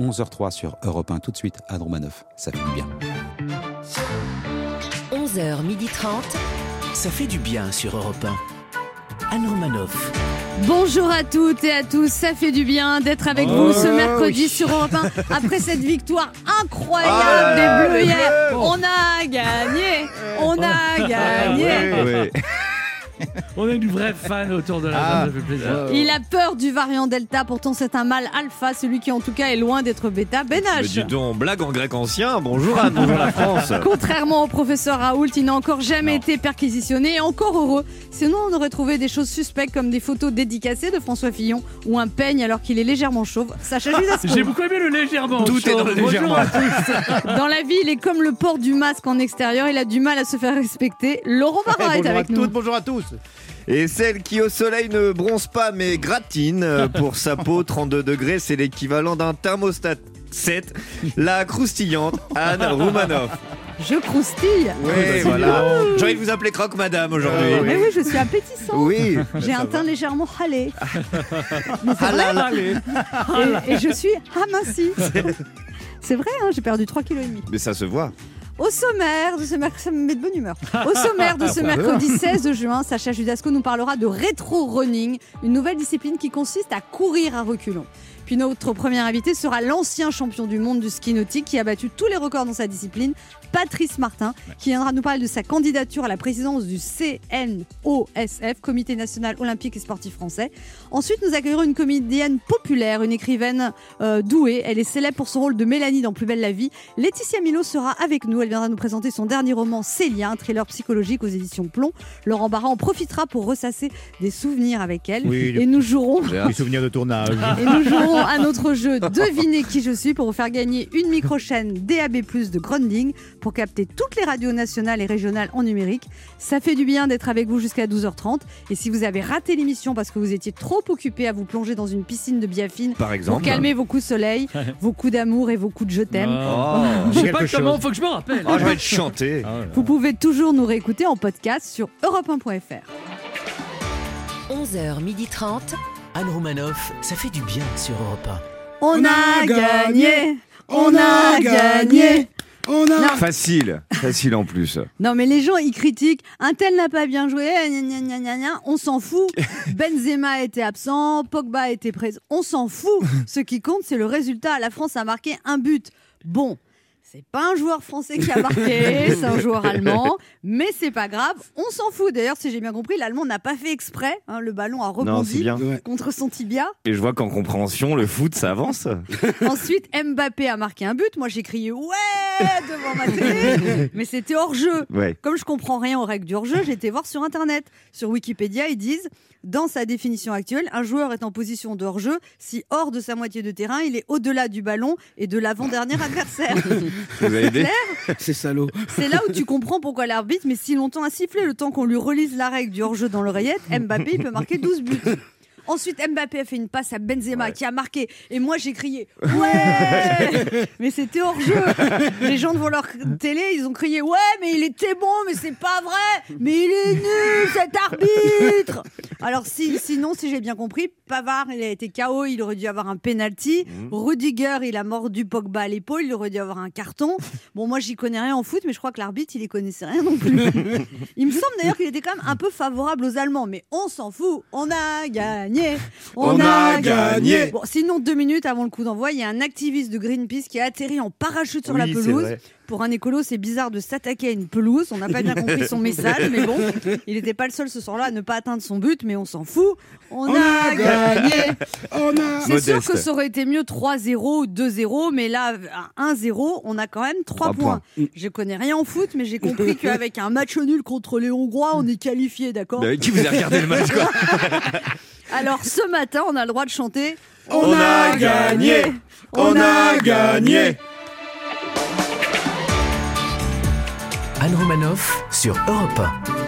11h03 sur Europe 1 tout de suite à Romanoff. Ça fait du bien. 11h30. Ça fait du bien sur Europe 1. Anne Romanoff. Bonjour à toutes et à tous, ça fait du bien d'être avec vous ce mercredi sur Europe 1 après cette victoire incroyable des Bleus hier. On a gagné, on a gagné. On a une vraie fan autour de la Ah. table, ça fait plaisir. Il a peur du variant Delta, pourtant c'est un mâle alpha, celui qui en tout cas est loin d'être bêta. Mais Benach. dis donc, blague en grec ancien. Bonjour Anne, bonjour la France. Contrairement au professeur Raoult, il n'a encore jamais Non. été perquisitionné et encore heureux. Sinon, on aurait trouvé des choses suspectes comme des photos dédicacées de François Fillon ou un peigne alors qu'il est légèrement chauve. Sacha Judasco. J'ai beaucoup aimé le légèrement. Tout est dans le Bonjour légèrement. à tous. Dans la vie, il est comme le port du masque en extérieur, il a du mal à se faire respecter. Laurent Barra est bonjour à avec nous. toutes, bonjour à tous. Et celle qui au soleil ne bronze pas mais gratine euh, pour sa peau 32 degrés, c'est l'équivalent d'un thermostat 7, la croustillante Anne Roumanoff. Je croustille. Oui, voilà. J'ai envie de vous appeler Croque Madame aujourd'hui. Mais oui, je suis appétissant. Oui. J'ai un teint légèrement halé. Ah. Et, et je suis amincie. C'est vrai, hein, j'ai perdu 3,5 kg. Mais ça se voit. Au sommaire de ce mercredi, ça me met de bonne humeur. Au sommaire de ce mercredi 16 juin, Sacha Judasco nous parlera de rétro-running, une nouvelle discipline qui consiste à courir à reculons. Puis notre premier invité sera l'ancien champion du monde du ski nautique qui a battu tous les records dans sa discipline, Patrice Martin, qui viendra nous parler de sa candidature à la présidence du CNOSF, Comité national olympique et sportif français. Ensuite, nous accueillerons une comédienne populaire, une écrivaine euh, douée. Elle est célèbre pour son rôle de Mélanie dans Plus belle la vie. Laetitia Milo sera avec nous. Elle viendra nous présenter son dernier roman Célia, un thriller psychologique aux éditions Plomb. Laurent Barra en profitera pour ressasser des souvenirs avec elle. Oui, et nous jouerons Les souvenirs de tournage. et nous jouerons à notre jeu Devinez qui je suis pour vous faire gagner une micro-chaîne DAB+, de Grunding pour capter toutes les radios nationales et régionales en numérique. Ça fait du bien d'être avec vous jusqu'à 12h30. Et si vous avez raté l'émission parce que vous étiez trop occupé à vous plonger dans une piscine de biafine Par pour exemple. calmer vos coups de soleil, vos coups d'amour et vos coups de je t'aime, Oh. Oh, Je sais pas Quelque comment, chose. faut que je me rappelle. Oh, j'ai envie de chanter. vous pouvez toujours nous réécouter en podcast sur europe1.fr. 11h30. Anne Romanoff, ça fait du bien sur Europe On a gagné On a gagné On a. Non. Facile, facile en plus. Non, mais les gens, ils critiquent. Un tel n'a pas bien joué. eh, gna, gna, gna, gna, gna. On s'en fout. Benzema était absent. Pogba était présent. On s'en fout. Ce qui compte, c'est le résultat. La France a marqué un but. Bon. C'est pas un joueur français qui a marqué, c'est un joueur allemand, mais c'est pas grave, on s'en fout. D'ailleurs, si j'ai bien compris, l'allemand n'a pas fait exprès, hein, le ballon a rebondi contre son tibia. Et je vois qu'en compréhension, le foot, ça avance. Ensuite, Mbappé a marqué un but. Moi, j'ai crié ouais devant ma télé, mais c'était hors jeu. Ouais. Comme je comprends rien aux règles du hors-jeu, j'ai été voir sur internet. Sur Wikipédia, ils disent dans sa définition actuelle, un joueur est en position de hors-jeu si hors de sa moitié de terrain, il est au-delà du ballon et de l'avant-dernier adversaire. C'est salaud. C'est là où tu comprends pourquoi l'arbitre met si longtemps à siffler. Le temps qu'on lui relise la règle du hors-jeu dans l'oreillette, Mbappé il peut marquer 12 buts. Ensuite, Mbappé a fait une passe à Benzema qui a marqué. Et moi, j'ai crié Ouais Mais c'était hors jeu. Les gens devant leur télé, ils ont crié Ouais, mais il était bon, mais c'est pas vrai Mais il est nul, cet arbitre Alors, si, sinon, si j'ai bien compris, Pavard, il a été KO, il aurait dû avoir un penalty. Rudiger, il a mordu Pogba à l'épaule, il aurait dû avoir un carton. Bon, moi, j'y connais rien en foot, mais je crois que l'arbitre, il y connaissait rien non plus. Il me semble d'ailleurs qu'il était quand même un peu favorable aux Allemands, mais on s'en fout. On a gagné. On a gagné. Bon, sinon, deux minutes avant le coup d'envoi, il y a un activiste de Greenpeace qui a atterri en parachute sur la Oui, pelouse. Pour un écolo, c'est bizarre de s'attaquer à une pelouse. On n'a pas bien compris son message, mais bon, il n'était pas le seul ce soir-là à ne pas atteindre son but, mais on s'en fout. On, a, gagné. On a. C'est sûr que ça aurait été mieux 3-0 ou 2-0, mais là, à 1-0, on a quand même 3, Trois points. points. Je connais rien en foot, mais j'ai compris qu'avec un match nul contre les Hongrois, on est qualifié, d'accord Bah, Qui vous a regardé le match, quoi Alors ce matin, on a le droit de chanter. On a gagné. On a gagné. Anne Romanoff sur Europe 1.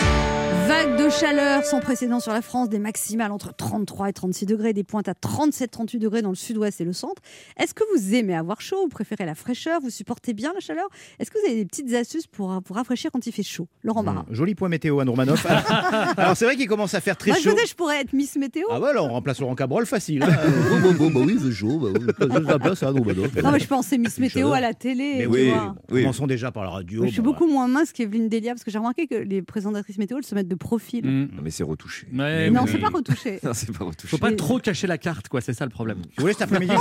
Vague de chaleur sans précédent sur la France, des maximales entre 33 et 36 degrés, des pointes à 37-38 degrés dans le sud-ouest et le centre. Est-ce que vous aimez avoir chaud Vous préférez la fraîcheur? Vous supportez bien la chaleur? Est-ce que vous avez des petites astuces pour, pour rafraîchir quand il fait chaud? Laurent Barra. Mmh, Joli point météo, Anne Romanoff. Alors, c'est vrai qu'il commence à faire très Moi, je chaud. dis, je pourrais être Miss Météo. Ah ouais, alors on remplace Laurent Cabrol facile. hein. Bon, bon, bon, bah oui, c'est chaud. Bah. Je la place à Anne Romanoff. Non, mais je pensais Miss Météo à la télé. Mais oui, vois. oui. commençons déjà par la radio. Je suis bon, beaucoup moins mince qu'Evelyne Delia parce que j'ai remarqué que les présentatrices météo elles se mettent de profil. Mm. Non, mais c'est retouché. Ouais, Non, oui. c'est pas retouché. Non, c'est pas retouché. Faut pas trop cacher la carte, quoi. C'est ça le problème. Vous voulez cet après-midi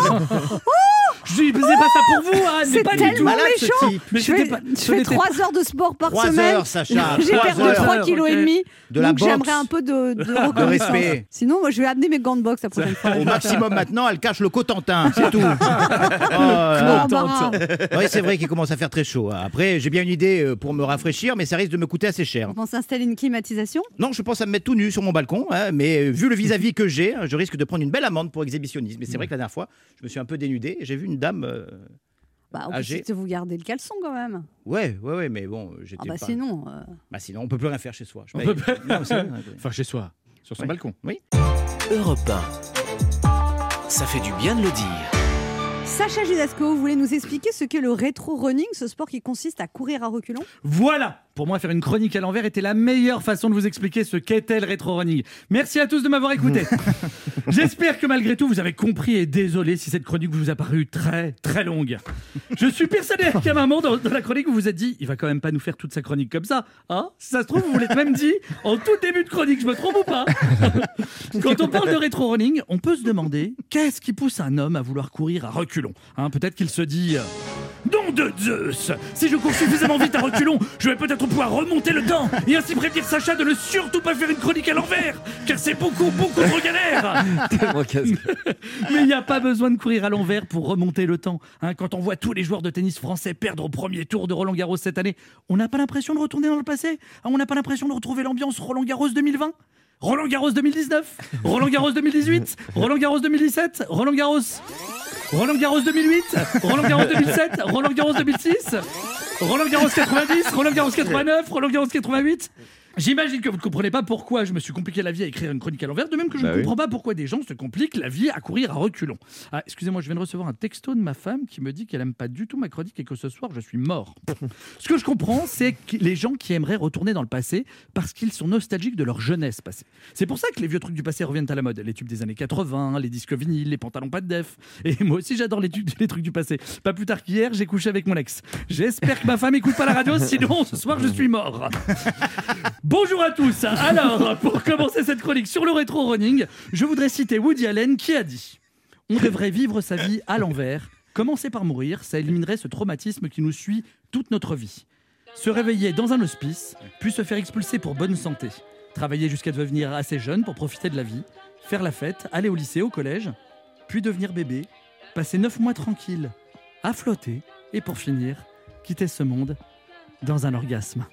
Je dis, c'est pas ça pour vous, Anne. C'est pas du tellement tout. malade ce méchant. type. Mais je fais, pas- je ce fais n'était 3 heures de sport par Trois semaine. heures, Sacha. J'ai perdu heures. 3 kilos ok. et demi. De la donc boxe. j'aimerais un peu de, de respect. Sinon, moi, je vais amener mes gants de boxe la prochaine fois. Au maximum maintenant, elle cache le Cotentin, c'est tout. Oh. Oui, c'est vrai qu'il commence à faire très chaud. Après, j'ai bien une idée euh, pour me rafraîchir, mais ça risque de me coûter assez cher. On pense installer une climatisation. Non, je pense à me mettre tout nu sur mon balcon, hein, mais vu le vis-à-vis que j'ai, hein, je risque de prendre une belle amende pour exhibitionnisme. Mais c'est vrai que la dernière fois, je me suis un peu dénudé et j'ai vu une dame. euh, Bah, Âgé. ensuite, vous gardez le caleçon quand même. Ouais, ouais, ouais, mais bon, j'étais Ah bah pas. sinon. euh, Bah sinon, on peut plus rien faire chez soi. Je On peut pas- Non, vrai. Enfin, chez soi, sur son balcon. Oui. Europe 1. Ça fait du bien de le dire. Sacha Judasco, vous voulez nous expliquer ce qu'est le rétro-running, ce sport qui consiste à courir à reculons? Voilà Pour moi, faire une chronique à l'envers était la meilleure façon de vous expliquer ce qu'était le rétro-running. Merci à tous de m'avoir écouté. J'espère que malgré tout, vous avez compris et désolé si cette chronique vous a paru très, très longue. Je suis persuadé qu'à un moment dans, dans la chronique, vous vous êtes dit, il va quand même pas nous faire toute sa chronique comme ça. Hein? Si ça se trouve, vous vous l'êtes même dit en tout début de chronique, je me trompe ou pas? Quand on parle de rétro-running, on peut se demander qu'est-ce qui pousse un homme à vouloir courir à reculons? Hein, Peut-être qu'il se dit... euh, Nom de Zeus Si je cours suffisamment vite à reculons, je vais peut-être pouvoir remonter le temps et ainsi prévenir Sacha de ne surtout pas faire une chronique à l'envers, car c'est beaucoup, beaucoup trop galère Mais il n'y a pas besoin de courir à l'envers pour remonter le temps. hein. quand on voit tous les joueurs de tennis français perdre au premier tour de Roland Garros cette année, on n'a pas l'impression de retourner dans le passé? Ah, On n'a pas l'impression de retrouver l'ambiance Roland Garros 2020 Roland Garros 2019 Roland Garros 2018 Roland Garros 2017 Roland Garros Roland Garros 2008 Roland Garros 2007 Roland Garros 2006 Roland Garros 90 Roland Garros 89 Roland Garros 88 J'imagine que vous ne comprenez pas pourquoi je me suis compliqué la vie à écrire une chronique à l'envers, de même que je Bah ne oui. comprends pas pourquoi des gens se compliquent la vie à courir à reculons. Ah, excusez-moi, je viens de recevoir un texto de ma femme qui me dit qu'elle aime pas du tout ma chronique et que ce soir je suis mort. Ce que je comprends, c'est que les gens qui aimeraient retourner dans le passé parce qu'ils sont nostalgiques de leur jeunesse passée. C'est pour ça que les vieux trucs du passé reviennent à la mode. Les tubes des années 80, les disques vinyles, les pantalons pas de def. Et moi aussi j'adore les, tubes- les trucs du passé. Pas plus tard qu'hier, j'ai couché avec mon ex. J'espère que ma femme écoute pas la radio, sinon ce soir je suis mort. Bonjour à tous. Alors, pour commencer cette chronique sur le rétro running, je voudrais citer Woody Allen qui a dit On devrait vivre sa vie à l'envers. Commencer par mourir, ça éliminerait ce traumatisme qui nous suit toute notre vie. Se réveiller dans un hospice, puis se faire expulser pour bonne santé. Travailler jusqu'à devenir assez jeune pour profiter de la vie. Faire la fête, aller au lycée, au collège, puis devenir bébé. Passer neuf mois tranquille, à flotter, et pour finir, quitter ce monde dans un orgasme.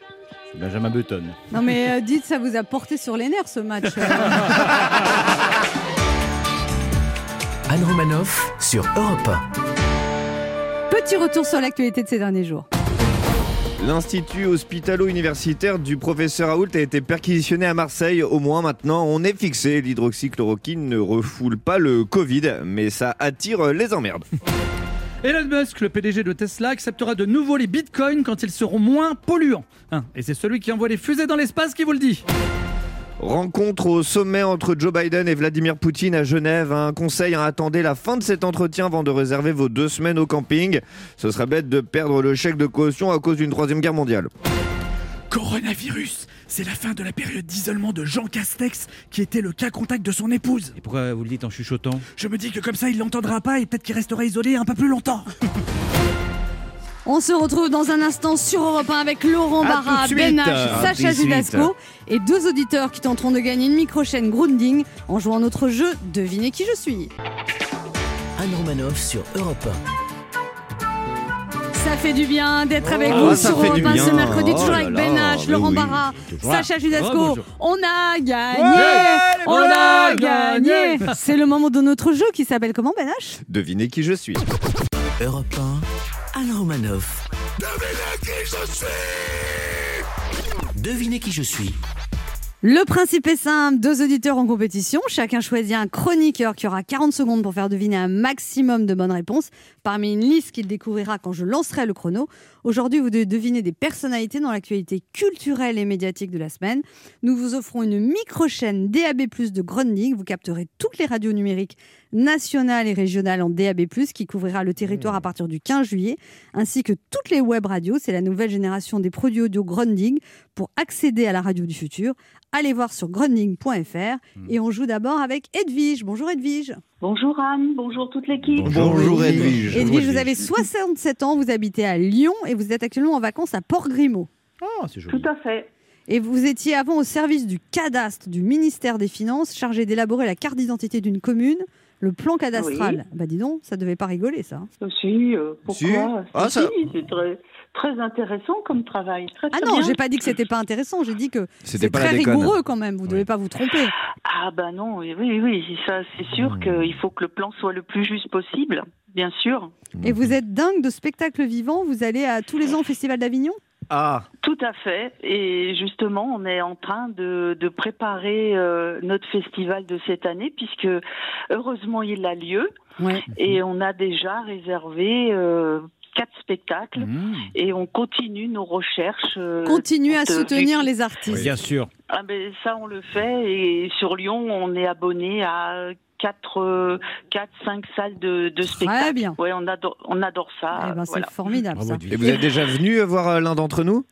C'est Benjamin Button. Non mais euh, dites, ça vous a porté sur les nerfs ce match. Anne Romanoff sur Europe 1. Petit retour sur l'actualité de ces derniers jours. L'Institut hospitalo-universitaire du professeur Raoult a été perquisitionné à Marseille. Au moins maintenant, on est fixé. L'hydroxychloroquine ne refoule pas le Covid, mais ça attire les emmerdes. Elon Musk, le PDG de Tesla, acceptera de nouveau les bitcoins quand ils seront moins polluants. Hein, et c'est celui qui envoie les fusées dans l'espace qui vous le dit. Rencontre au sommet entre Joe Biden et Vladimir Poutine à Genève. Un conseil, hein, attendez la fin de cet entretien avant de réserver vos deux semaines au camping. Ce serait bête de perdre le chèque de caution à cause d'une troisième guerre mondiale. Coronavirus, c'est la fin de la période d'isolement de Jean Castex, qui était le cas contact de son épouse. Et pourquoi vous le dites en chuchotant Je me dis que comme ça, il l'entendra pas et peut-être qu'il restera isolé un peu plus longtemps. On se retrouve dans un instant sur Europe 1 avec Laurent À Barra, tout de suite. Ben H, À Sacha tout de suite. Judasco et deux auditeurs qui tenteront de gagner une micro-chaîne Grounding en jouant à notre jeu Devinez qui je suis. Anne Romanoff sur Europe Ça fait du bien d'être avec Oh, vous sur Europe du 1 ce mercredi, Oh toujours là avec Ben H, mais Laurent oui. Barra. Sacha Judasco. Oh, on a gagné On a gagné C'est le moment de notre jeu qui s'appelle comment Ben H? Devinez qui je suis. Europe 1. Anne Romanoff. Devinez qui je suis Le principe est simple, deux auditeurs en compétition, chacun choisit un chroniqueur qui aura 40 secondes pour faire deviner un maximum de bonnes réponses parmi une liste qu'il découvrira quand je lancerai le chrono. Aujourd'hui, vous devez deviner des personnalités dans l'actualité culturelle et médiatique de la semaine. Nous vous offrons une micro-chaîne DAB+, de Grundig. Vous capterez toutes les radios numériques nationales et régionales en DAB+, qui couvrira le territoire à partir du 15 juillet, ainsi que toutes les web radios. C'est la nouvelle génération des produits audio Grundig pour accéder à la radio du futur. Allez voir sur grundig.fr et on joue d'abord avec Edwige. Bonjour Edwige. Bonjour Anne, bonjour toute l'équipe. Bonjour Edwige. Edwige, vous avez 67 ans, vous habitez à Lyon et vous êtes actuellement en vacances à Port-Grimaud. Oh, c'est joli. Tout à fait. Et vous étiez avant au service du cadastre du ministère des Finances, chargé d'élaborer la carte d'identité d'une commune, le plan cadastral. Bah dis donc, ça devait pas rigoler ça. Si, euh, pourquoi Si. Ah, Si, ça- c'est très, très intéressant comme travail. Très, Ah non, j'ai pas dit que c'était pas intéressant, j'ai dit que C'était très rigoureux quand même, vous devez pas vous tromper. Ah bah non, oui, oui, oui, ça c'est sûr Hmm. qu'il faut que le plan soit le plus juste possible, bien sûr. Et vous êtes dingue de spectacles vivants, vous allez à tous les ans au Festival d'Avignon? Ah, Tout à fait. Et justement, on est en train de, de préparer euh, notre festival de cette année, puisque heureusement il a lieu. Ouais. Et on a déjà réservé euh, quatre spectacles. mmh. Et on continue nos recherches. euh, Continuez à soutenir les artistes. bien sûr. Ah ben ça on le fait et sur Lyon on est abonné à 4 4 5 salles de, de spectacles. bien. Ouais, on adore on adore ça. Eh ben, c'est voilà. formidable ça. Et vous êtes déjà venu voir euh, l'un d'entre nous?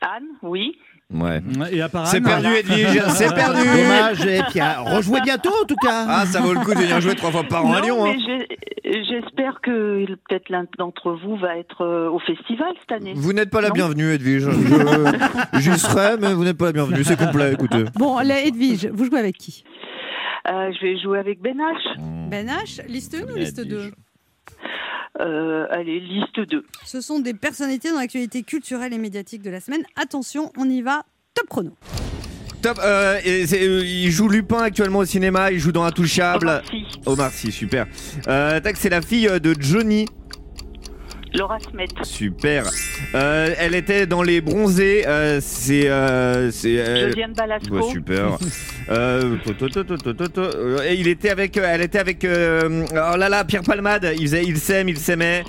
Anne, oui. Ouais. Et à part C'est perdu Edwige, c'est perdu Dommage, et puis ah, rejouez bientôt en tout cas. Ah, ça vaut le coup de venir jouer trois fois par an à Lyon. hein. j'ai- j'espère que peut-être l'un d'entre vous va être euh, au festival cette année. Vous n'êtes pas la Non. bienvenue, Edwige. Je- J'y serai, mais vous n'êtes pas la bienvenue. C'est complet, écoutez. Bon, la Edwige, vous jouez avec qui? Euh, je vais jouer avec Ben H. Ben H, liste 1 ou liste 2 Euh, allez, liste 2. Ce sont des personnalités dans l'actualité culturelle et médiatique de la semaine. Attention, on y va. Top chrono. Top. euh, et euh, il joue Lupin actuellement au cinéma. Il joue dans Intouchable. Omar Sy, super. Euh, tac, c'est la fille euh, de Johnny. Laura Smet. Super. Euh, elle était dans les bronzés. euh, c'est. euh, c'est euh, Josiane Balasco. ouais, super. Euh, et il était avec, euh, elle était avec, euh, oh là là, Pierre Palmade. Il faisait, il s'aime, il s'aimait.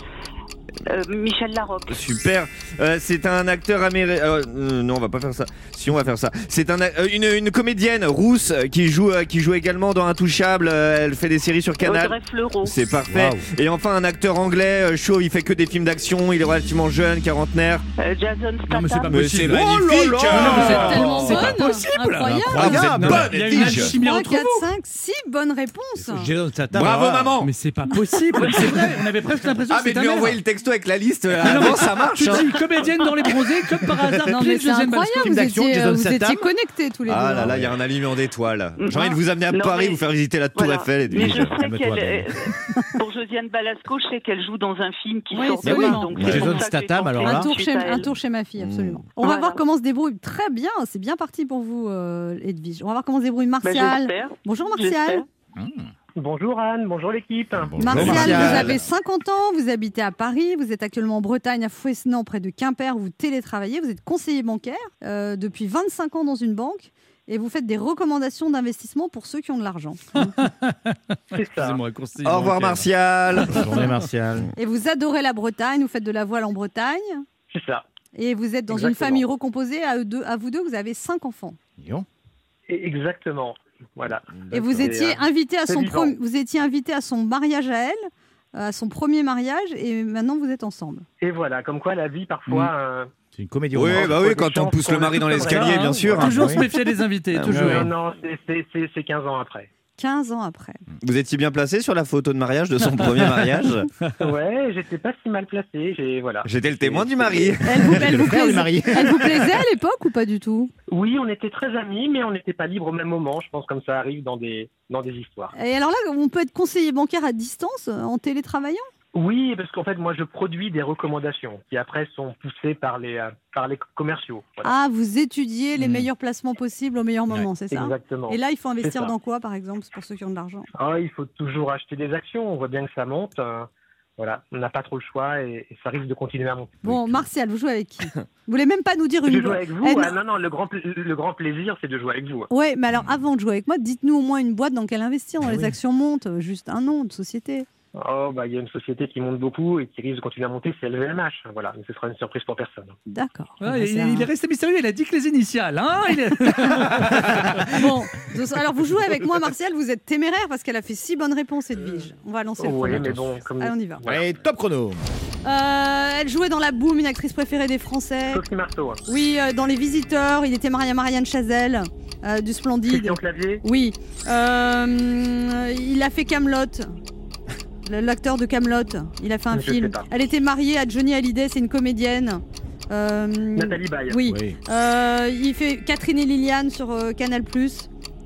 Euh, Michel Larocque. Super. Euh, c'est un acteur américain. non, on va pas faire ça. Si on va faire ça. C'est un, euh, une, une comédienne rousse euh, qui joue, euh, qui joue également dans Intouchable. Euh, elle fait des séries sur Canal. Audrey Fleurot. C'est parfait. Et enfin un acteur anglais euh, chaud. Il fait que des films d'action. Il est relativement jeune, quarantenaire. Euh, Jason Non, mais c'est pas Statham. C'est possible. magnifique. C'est Ah. C'est pas possible. Incroyable. Ah, vous êtes Incroyable. bonne, Il y a une alchimie 3, entre 4, vous. 5, 6 bonnes réponses. Jason Statham, Bravo maman. Mais c'est pas possible. C'est vrai, on avait presque l'impression Ah que mais lui envoyer le texto avec la liste. euh, Avant ça marche. Tu hein. dis comédienne dans les bronzés, comme par hasard. Non, mais c'est Josiane Balasco. incroyable, vous étiez, Jason vous étiez connectés tous les deux. Ah là là, il y a un alignement d'étoiles. J'ai envie de vous amener à Non, Paris, mais- vous faire visiter la Tour Voilà. Eiffel. Mais je sais qu'elle est... Pour Josiane Balasco, je sais qu'elle joue dans un film qui sort demain. Donc Statham, alors là. Un tour, chez, à un elle. tour chez ma fille, absolument. On va voir comment se débrouille. Très bien, c'est bien parti pour vous, euh, Edwige. On va voir comment se débrouille Ben, Martial. Bonjour Martial. Bonjour Anne, bonjour l'équipe. Martial, Martial. vous avez 50 ans, vous habitez à Paris, vous êtes actuellement en Bretagne, à Fouesnant, près de Quimper, vous télétravaillez, vous êtes conseiller bancaire euh, depuis 25 ans dans une banque et vous faites des recommandations d'investissement pour ceux qui ont de l'argent. C'est ça. Au revoir. Martial. Bonne journée, Martial. Et vous adorez la Bretagne, vous faites de la voile en Bretagne C'est ça. et vous êtes dans une famille recomposée. À, eux deux, à vous deux, vous avez cinq enfants. Lyon. Et exactement. Voilà. Et vous étiez euh, invité à son vous étiez invité à son mariage à elle, à son premier mariage, et maintenant vous êtes ensemble. Et voilà, comme quoi la vie parfois. euh, C'est une comédie Oui, romantique. bah oui, quand on pousse le mari dans l'escalier, bien sûr. Toujours Oui. se méfier des invités, Ah, toujours. ouais. Non, non, c'est- c'est- c'est c'est 15 ans après. 15 ans après. Vous étiez bien placé sur la photo de mariage de son premier mariage Ouais, j'étais pas si mal placé. J'ai voilà. J'étais le témoin du mari. Elle vous, elle Le vous plaisait, marié. elle vous plaisait à l'époque ou pas du tout? Oui, on était très amis, mais on n'était pas libres au même moment. Je pense comme ça arrive dans des dans des histoires. Et alors là, on peut être conseiller bancaire à distance en télétravaillant? Oui, parce qu'en fait, moi, je produis des recommandations qui après sont poussées par les euh, par les commerciaux. Voilà. Ah, vous étudiez les Hmm. meilleurs placements possibles au meilleur moment, c'est ça? Exactement. Et là, il faut investir dans quoi, par exemple, pour ceux qui ont de l'argent? Ah, il faut toujours acheter des actions. On voit bien que ça monte. euh, Voilà, on n'a pas trop le choix et, et ça risque de continuer à monter. Bon, Martial, vous jouez avec qui? Vous voulez même pas nous dire Je une joue avec vous Eh, ah, Non, non, le grand, le grand plaisir, c'est de jouer avec vous. Ouais, mais alors avant de jouer avec moi, dites-nous au moins une boîte dans laquelle investir. Ah les oui. actions montent, juste un nom de société. Oh, bah, il y a une société qui monte beaucoup et qui risque de continuer à monter, c'est LVMH. Voilà, mais ce sera une surprise pour personne. D'accord. Ah, Bah, il, est resté mystérieux, il a dit que les initiales. Hein Il est- Bon, alors vous jouez avec moi, Martial, vous êtes téméraire parce qu'elle a fait six bonnes réponses, Edwige. On va lancer le Oui, premier. mais bon, comme. Allez, on y va. Allez, top chrono. Euh, elle jouait dans La Boum, une actrice préférée des Français. Sophie Marceau. hein. Oui, euh, dans Les Visiteurs, il était marié à Marianne Chazelle, euh, du Splendide. Christian Clavier. Oui. Euh, il a fait Camelot. L'acteur de Camelot, il a fait un Je film. Elle était mariée à Johnny Hallyday, c'est une comédienne. Euh, Nathalie Baye. Oui. Oui. Euh, il fait Catherine et Liliane sur euh, Canal+,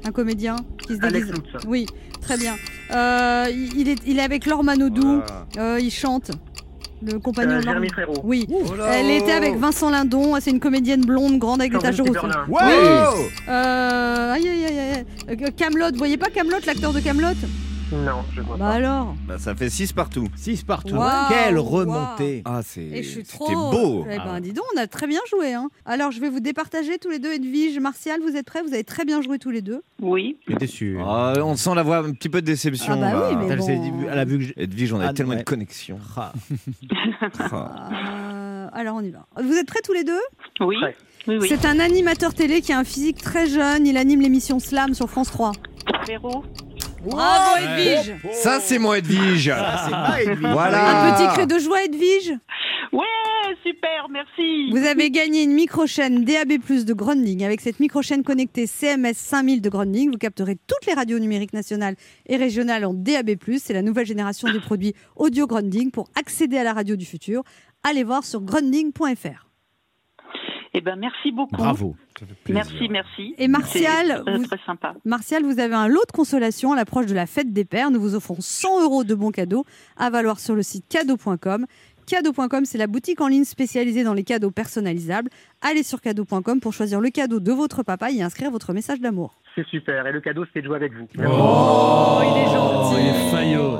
un comédien qui se déguise. Oui, très bien. Euh, il, est, il est avec Laure Manodou. Euh, il chante. Le compagnon Euh, de. Oui. Oh Elle était avec Vincent Lindon. C'est une comédienne blonde, grande avec des taches rouges. Kiberlin. Oui. Euh, aïe aïe aïe aïe. Camelot, vous voyez pas Camelot, l'acteur de Camelot? Non, je vois Bah pas. alors. Bah, ça fait 6 partout. 6 partout. Quelle remontée. Ah, c'est. Et je suis C'était trop. beau. Eh ben, Ah. dis donc, on a très bien joué. Hein. Alors, je vais vous départager tous les deux. Edwige, Martial, vous êtes prêts? Vous avez très bien joué tous les deux. Oui. Déçu. Ah, on sent la voix un petit peu de déception. Ah bah oui, mais Elle, bon. a vu que Edwige, on a Ah, tellement ouais. de connexion. Ah. Ah. Euh, alors, on y va. Vous êtes prêts tous les deux? Oui. Oui, oui. C'est un animateur télé qui a un physique très jeune. Il anime l'émission Slam sur France 3. Véro. Bravo, Edwige Ça, c'est moi, Edwige. c'est pas Edwige. Voilà. Un petit cri de joie, Edwige Ouais, super, merci. Vous avez gagné une micro-chaîne DAB+, de Groundling. Avec cette micro-chaîne connectée CMS 5000 de Groundling, vous capterez toutes les radios numériques nationales et régionales en DAB+. C'est la nouvelle génération des produits audio Groundling. Pour accéder à la radio du futur, allez voir sur groundling.fr. Eh ben, merci beaucoup. Bravo. Merci, merci. Et Martial, vous- très sympa. Martial, vous avez un lot de consolation à l'approche de la fête des pères. Nous vous offrons 100 euros de bons cadeaux à valoir sur le site cadeau.com. Cadeau.com, c'est la boutique en ligne spécialisée dans les cadeaux personnalisables. Allez sur cadeau.com pour choisir le cadeau de votre papa et inscrire votre message d'amour. C'est super. Et le cadeau, c'est de jouer avec vous. Oh, il est gentil. il est faillot.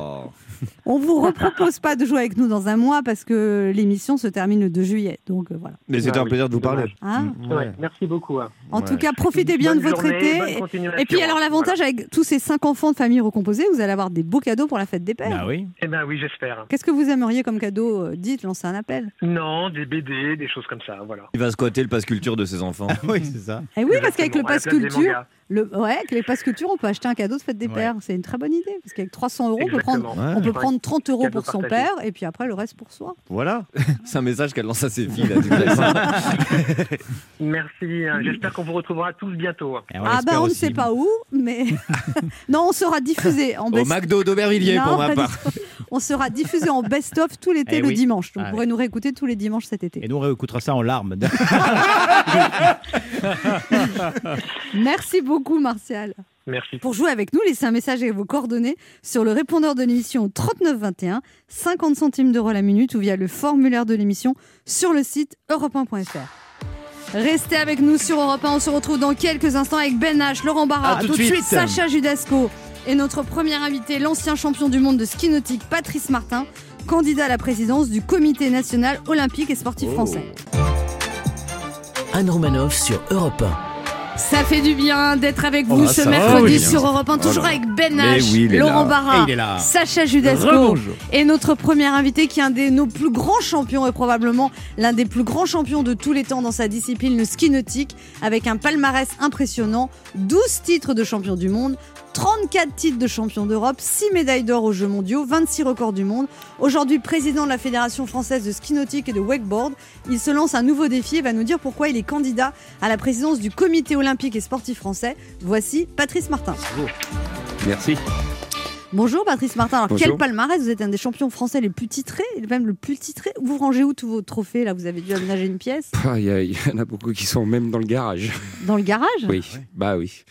On vous repropose pas de jouer avec nous dans un mois parce que l'émission se termine le 2 juillet. Donc euh, voilà. Mais c'était Ah un oui, plaisir de vous parler. Hein Ouais, merci beaucoup. hein. en Ouais. tout cas, profitez bien Bonne de votre journée, été. Et-. Et puis alors l'avantage avec tous ces cinq enfants de famille recomposée, vous allez avoir des beaux cadeaux pour la fête des pères. Ah oui. Eh ben oui, j'espère. Qu'est-ce que vous aimeriez comme cadeau euh, Dites, lancez un appel. Non, des BD, des choses comme ça, voilà. Il va squatter le passe culture de ses enfants. Oui, c'est ça. Eh oui, parce qu'avec le Exactement, à la pass place des culture. Le, ouais, avec les pass culture, on peut acheter un cadeau de fête des Ouais. pères. C'est une très bonne idée, parce qu'avec 300 euros, on peut prendre, Exactement. on peut Ouais. prendre 30 euros Cadeau pour son partagé. père, et puis après le reste pour soi. Voilà. C'est un message qu'elle lance à ses filles. Là. Merci. hein. J'espère qu'on vous retrouvera tous bientôt. hein. Ah bah on ne sait pas où, mais non, on sera diffusé en Au best. McDo d'Aubervilliers, pour ma part. On sera diffusé en best-of tout l'été Eh le oui. dimanche. Donc Ah vous pourrez nous réécouter tous les dimanches cet été. Et nous, on réécoutera ça en larmes. Merci beaucoup, Martial. Merci. Pour jouer avec nous, laissez un message avec vos coordonnées sur le répondeur de l'émission 3921, 50 centimes d'euros la minute ou via le formulaire de l'émission sur le site europe1.fr. Restez avec nous sur Europe 1. On se retrouve dans quelques instants avec Ben H, Laurent Barra, tout de suite. Sacha Judasco et notre premier invité, l'ancien champion du monde de ski nautique Patrice Martin, candidat à la présidence du Comité national olympique et sportif français. Anne Romanoff sur Europe 1. Ça fait du bien d'être avec Oh, vous bah, ce mercredi oui. sur Europe 1, toujours Oh avec Ben H, oui, Laurent. Barra. Sacha Judasco et notre premier invité qui est un de nos plus grands champions et probablement l'un des plus grands champions de tous les temps dans sa discipline, le ski nautique, avec un palmarès impressionnant, 12 titres de champion du monde, 34 titres de champion d'Europe, 6 médailles d'or aux Jeux mondiaux, 26 records du monde. Aujourd'hui président de la Fédération française de ski nautique et de wakeboard, il se lance un nouveau défi et va nous dire pourquoi il est candidat à la présidence du Comité olympique et sportif français. Voici Patrice Martin. Merci. Bonjour Patrice Martin. Alors Bonjour. quel palmarès? Vous êtes un des champions français les plus titrés, même le plus titré. Vous rangez où tous vos trophées Là, vous avez dû aménager une pièce? Ah, Il y, a- il y en a beaucoup qui sont même dans le garage. dans le garage? Oui, bah oui.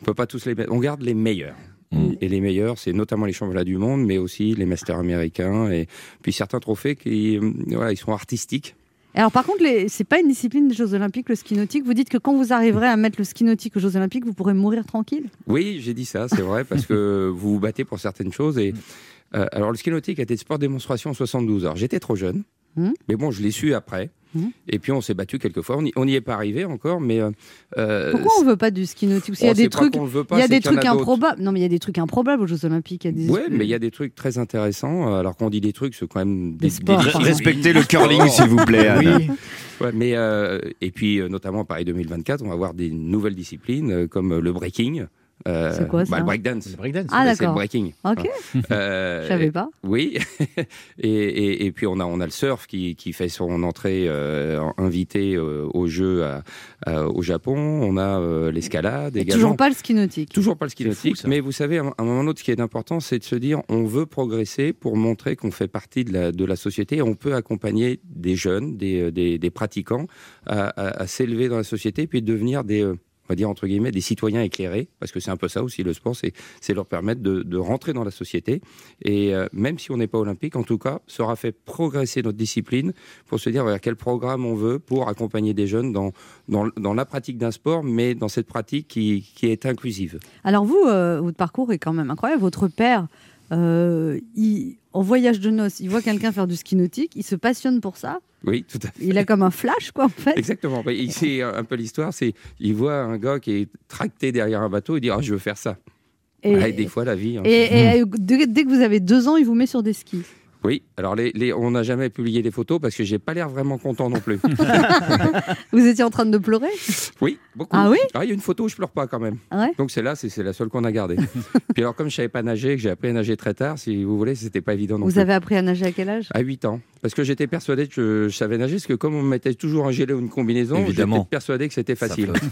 On peut pas tous les mettre. On garde les meilleurs. Mm. Et les meilleurs, c'est notamment les championnats du monde, mais aussi les masters américains et puis certains trophées qui, euh, voilà, ils sont artistiques. Alors par contre, les... c'est pas une discipline des Jeux Olympiques, le ski nautique. Vous dites que quand vous arriverez à mettre le ski nautique aux Jeux Olympiques, vous pourrez mourir tranquille. Oui, j'ai dit ça, c'est vrai, parce que vous vous battez pour certaines choses. Et, euh, alors, le ski nautique a été sport de démonstration en 72. Alors, j'étais trop jeune, Mmh. mais bon, je l'ai su après. Mmh. Et puis, on s'est battu quelques fois. On n'y est pas arrivé encore, mais. euh, euh, Pourquoi on veut pas du ski nautique Parce qu'il y a Oh, des trucs, il y a des trucs improbables. Non, mais il y a des trucs improbables aux Jeux Olympiques. Il y a des... Ouais, mais il y a des trucs très intéressants. Alors qu'on dit des trucs, c'est quand même des, sports. disciplines. Respectez le curling, s'il vous plaît. Oui. Ouais, mais euh, et puis notamment Paris 2024, on va avoir des nouvelles disciplines comme le breaking. Euh, C'est quoi, ça bah, Le breakdance. Le breakdance. Ah, C'est le d'accord. breaking. Ok, Euh, je savais pas. Oui, et, et, et puis on a on a le surf qui, qui fait son entrée euh, invité euh, au jeu à, à- au Japon. On a euh, l'escalade Et également. Toujours pas le ski nautique. Toujours pas le ski fou, nautique, ça. mais vous savez, à un à un moment donné, ce qui est important, c'est de se dire, on veut progresser pour montrer qu'on fait partie de la, de la société. et On peut accompagner des jeunes, des, des, des pratiquants, à, à- à s'élever dans la société, puis devenir des, euh, on va dire entre guillemets, des citoyens éclairés, parce que c'est un peu ça aussi le sport, c'est leur permettre de, rentrer dans la société. Et euh, même si on n'est pas olympique, en tout cas, ça aura fait progresser notre discipline pour se dire vers quel programme on veut pour accompagner des jeunes dans, la pratique d'un sport, mais dans cette pratique qui, est inclusive. Alors vous, euh, votre parcours est quand même incroyable. Votre père, euh, en voyage de noces, il voit quelqu'un faire du ski nautique, il se passionne pour ça. Oui, tout à fait. Il a comme un flash, quoi, en fait. Exactement. C'est un peu l'histoire. C'est il voit un gars qui est tracté derrière un bateau. Il dit ah je veux faire ça. Et, et des fois la vie. hein. et- et, euh, dès que vous avez deux ans, il vous met sur des skis. Oui. Alors les, les- on n'a jamais publié les photos parce que j'ai pas l'air vraiment content non plus. Vous étiez en train de pleurer? Oui, beaucoup. Ah oui? Il y a une photo où je pleure pas quand même. Ah ouais? Donc c'est là, c'est c'est la seule qu'on a gardée. Puis alors comme je savais pas nager, que j'ai appris à nager très tard, si vous voulez, c'était pas évident non Vous plus. avez appris à nager à quel âge? À 8 ans. Parce que j'étais persuadé que je, je savais nager, parce que comme on me mettait toujours un gilet ou une combinaison, Évidemment. j'étais persuadé que c'était facile.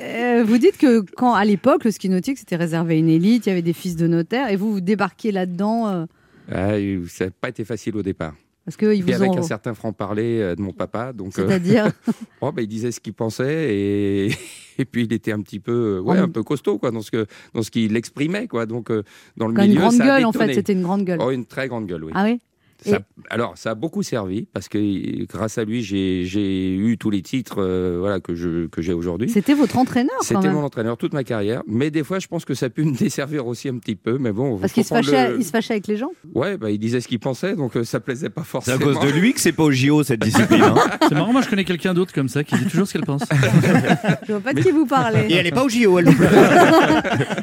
Euh, Vous dites que quand, à l'époque, le ski nautique, c'était réservé à une élite, il y avait des fils de notaires, et vous, vous débarquiez là-dedans euh, Ah, ça n'a pas été facile au départ. parce qu'ils Puis vous avec ont... un certain franc-parler euh, de mon papa. Donc, euh, C'est-à-dire oh, bah, il disait ce qu'il pensait et... et puis il était un petit peu, euh, ouais, En- un peu costaud quoi, dans ce, que, dans ce qu'il exprimait. Quoi. Donc euh, dans le Quand une milieu, grande ça gueule, en fait, c'était une grande gueule. Oh, une très grande gueule, oui. Ah oui? Ça- alors, ça a beaucoup servi parce que grâce à lui, j'ai eu tous les titres euh, voilà, que j'ai aujourd'hui. C'était votre entraîneur, C'était mon entraîneur toute ma carrière, mais des fois, je pense que ça a pu me desservir aussi un petit peu. Mais bon, Parce qu'il se, fâchait, le- il se fâchait avec les gens Ouais, bah, il disait ce qu'il pensait, donc euh, ça plaisait pas C'est à forcément. cause de lui que c'est pas au JO cette discipline. hein. C'est marrant, moi je connais quelqu'un d'autre comme ça qui dit toujours ce qu'elle pense. Je vois pas de qui vous parlez. Et elle n'est pas au JO, elle non plus.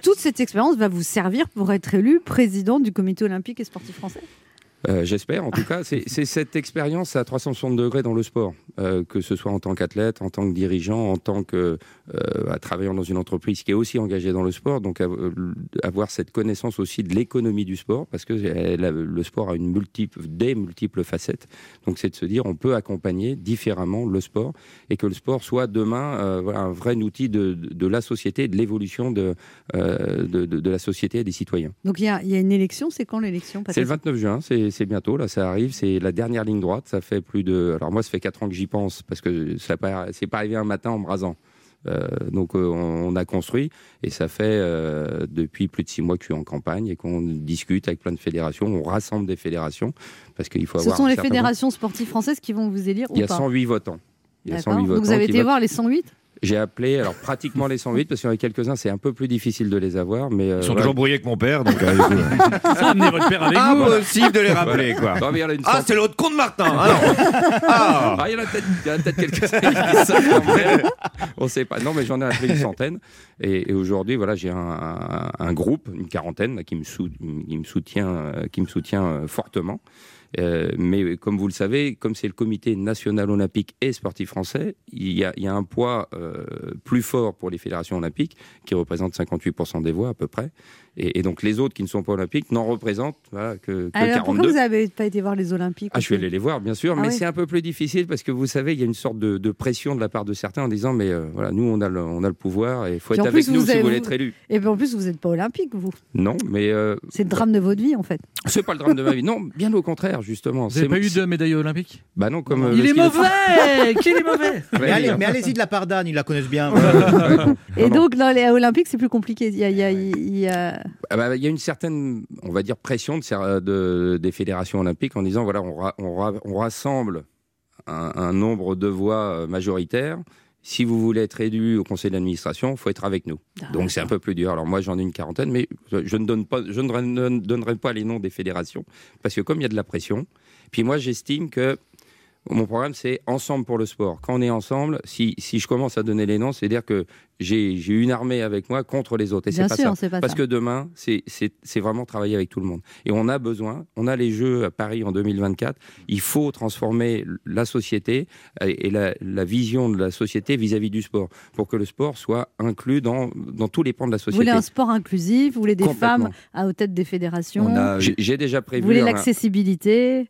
Toute cette expérience va vous servir pour être élu président du comité olympique et sportif français Euh, J'espère, en tout cas. C'est cette expérience à 360 degrés dans le sport, euh, que ce soit en tant qu'athlète, en tant que dirigeant, en tant que euh, à travaillant dans une entreprise qui est aussi engagée dans le sport. Donc euh, avoir cette connaissance aussi de l'économie du sport, parce que elle le sport a une multiple, des multiples facettes. Donc c'est de se dire on peut accompagner différemment le sport et que le sport soit demain voilà, un vrai outil de, la société, de l'évolution de, de, de- de la société et des citoyens. Donc il y a, il y a une élection, c'est quand l'élection C'est le Patrick 29 juin, c'est c'est bientôt, là, ça arrive, c'est la dernière ligne droite. Ça fait plus de. Alors, moi, ça fait 4 ans que j'y pense, parce que ça c'est pas arrivé un matin en me rasant. Euh, donc, euh, on, a construit, et ça fait euh, depuis plus de 6 mois que je suis en campagne et qu'on discute avec plein de fédérations, on rassemble des fédérations, parce qu'il faut Ce avoir. sont un les fédérations sportives françaises qui vont vous élire. Il y a pas? 108 votants. Il y a D'accord. 108 Donc vous votants avez été voir les 108 J'ai appelé, alors pratiquement les 108, parce qu'il y en a quelques-uns, c'est un peu plus difficile de les avoir. Mais, euh, Ils sont voilà. toujours brouillés avec mon père, donc euh, Ça, amenez votre père avec vous. impossible de les rappeler quoi. Non, mais il y en a une Ah, centaine. c'est l'autre con de Martin. Ah non. Ah. Ah, il y en a peut-être il y en a peut-être quelques-uns qui disent ça quand même. On sait pas. Non, mais j'en ai appelé une centaine. Et, et aujourd'hui, voilà, j'ai un, un- un groupe, une quarantaine, là, qui me, sou- qui me soutient, euh, qui me soutient euh, fortement. Euh, mais comme vous le savez, comme c'est le comité national olympique et sportif français, il y a, il y a un poids euh, plus fort pour les fédérations olympiques, qui représentent 58% des voix à peu près. Et, et donc les autres qui ne sont pas olympiques n'en représentent voilà, que, que Alors 42. pourquoi vous n'avez pas été voir les Olympiques Ah, je suis allé les voir, bien sûr, Ah mais oui. c'est un peu plus difficile parce que vous savez, il y a une sorte de, de pression de la part de certains en disant Mais euh, voilà, nous, on a le, on a le pouvoir et il faut être avec nous si vous voulez être élu. Et puis en plus, vous n'êtes pas olympique, vous. Non, mais euh, C'est le drame de votre vie, en fait. c'est pas le drame de ma vie. Non, bien au contraire, justement. Vous n'avez C'est- pas eu de médaille olympique? Bah non, comme. euh, Il est ski mauvais Qu'il est mauvais Mais allez- il- mais allez-y de la part d'Anne, ils la connaissent bien. Et donc, dans les Olympiques, c'est plus compliqué. Il y a, il y a- il y a- Ah bah, il y a une certaine, on va dire, pression de, des fédérations olympiques en disant voilà, on, ra- on ra- on rassemble un, un nombre de voix euh, majoritaire. Si vous voulez être élu au conseil d'administration, il faut être avec nous. Donc c'est un peu plus dur. Alors moi j'en ai une quarantaine, mais je ne donne pas, je ne donne- donnerai pas les noms des fédérations parce que comme il y a de la pression, puis moi j'estime que mon programme c'est ensemble pour le sport. Quand on est ensemble, si, si je commence à donner les noms, c'est-à-dire que j'ai j'ai une armée avec moi contre les autres. Et c'est Bien pas sûr, ça. c'est pas Parce ça. que demain, c'est- c'est c'est vraiment travailler avec tout le monde. Et on a besoin, on a les Jeux à Paris en 2024, il faut transformer la société et la, la vision de la société vis-à-vis du sport pour que le sport soit inclus dans, dans tous les pans de la Vous société. voulez un sport inclusif, vous voulez des femmes à aux têtes des fédérations, J'ai déjà prévu. vous voulez un- l'accessibilité.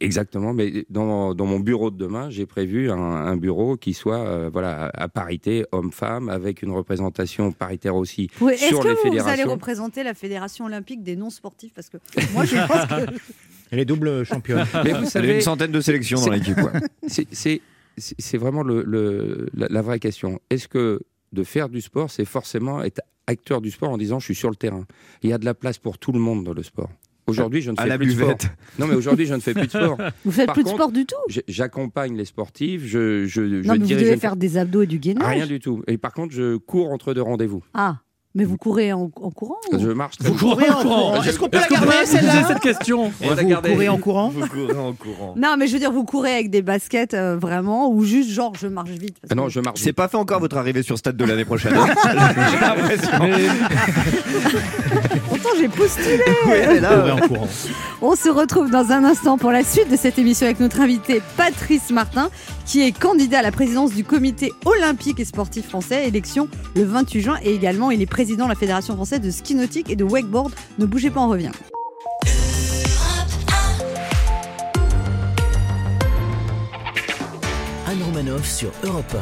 Exactement, mais dans, dans mon bureau de demain, j'ai prévu un, un bureau qui soit euh, voilà, à parité homme-femme, avec une représentation paritaire aussi Oui, Est-ce sur que les vous, vous allez fédérations. représenter la fédération olympique des non-sportifs Parce que moi, je pense que Elle est double championne. Mais vous Elle a savez, une centaine de sélections dans c'est- l'équipe. c'est- c'est c'est- c'est vraiment le, le- la, la vraie question. Est-ce que de faire du sport, c'est forcément être acteur du sport en disant je suis sur le terrain? Il y a de la place pour tout le monde dans le sport. Aujourd'hui, je ne À fais la plus de sport. buvette. Non, mais aujourd'hui, je ne fais plus de sport. vous faites Par plus de sport du tout. J'accompagne les sportifs. Je, je, je Non, mais vous dirige devez une- faire des abdos et du gainage. Rien du tout. Et par contre, je cours entre deux rendez-vous. Ah, mais vous courez en, en courant ou- Je marche très Vous courez en courant. Est-ce qu'on peut Est-ce la garder celle-là cette question On va vous garder. courez en courant Vous courez en courant. Non, mais je veux dire, vous courez avec des baskets euh, vraiment ou juste genre je marche vite parce Ah non, je marche. C'est pas fait encore votre arrivée sur stade de l'année prochaine. J'ai l'impression. J'ai postulé. Là. On se retrouve dans un instant pour la suite de cette émission avec notre invité Patrice Martin, qui est candidat à la présidence du comité olympique et sportif français, élection le 28 juin, et également il est président de la Fédération française de ski nautique et de wakeboard. Ne bougez pas, on revient. Anne Romanoff sur Europe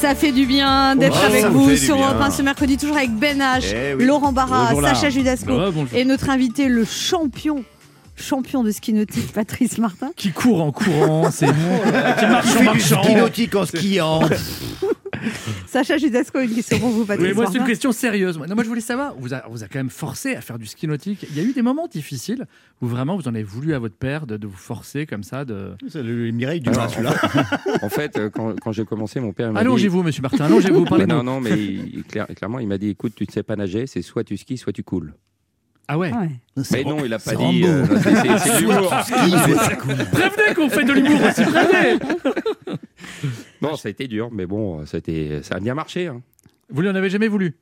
Ça fait du bien d'être Oh, avec vous sur. Europe 1 ce mercredi, toujours avec Ben H, Eh oui. Laurent Barra, Bonjour, là. Sacha Judasco et notre invité, le champion, champion de ski nautique, Patrice Martin. Qui court en courant, c'est qui marche en du marchant. ski nautique en skiant. Sacha Judasco, une question pour vous, Patrice Oui, moi, c'est une question sérieuse. Moi, Non, moi, je voulais savoir, on vous a, on vous a quand même forcé à faire du ski nautique. Il y a eu des moments difficiles où vraiment vous en avez voulu à votre père de, de vous forcer comme ça. De... C'est le Mireille du Alors, celui-là. En fait, euh, quand, quand j'ai commencé, mon père m'a dit. Allongez-vous, monsieur Martin, allongez-vous, non, non, mais il- clair- clairement, il m'a dit écoute, tu ne sais pas nager, c'est soit tu skis, soit tu coules. Ah ouais Ouais. Mais non, il a pas dit. Euh, c'est- c'est- c'est de l'humour. Prévenez qu'on fait de l'humour aussi, prévenez Non, ça a été dur, mais bon, ça a, été- ça a bien marché. hein. Vous lui en avez jamais voulu?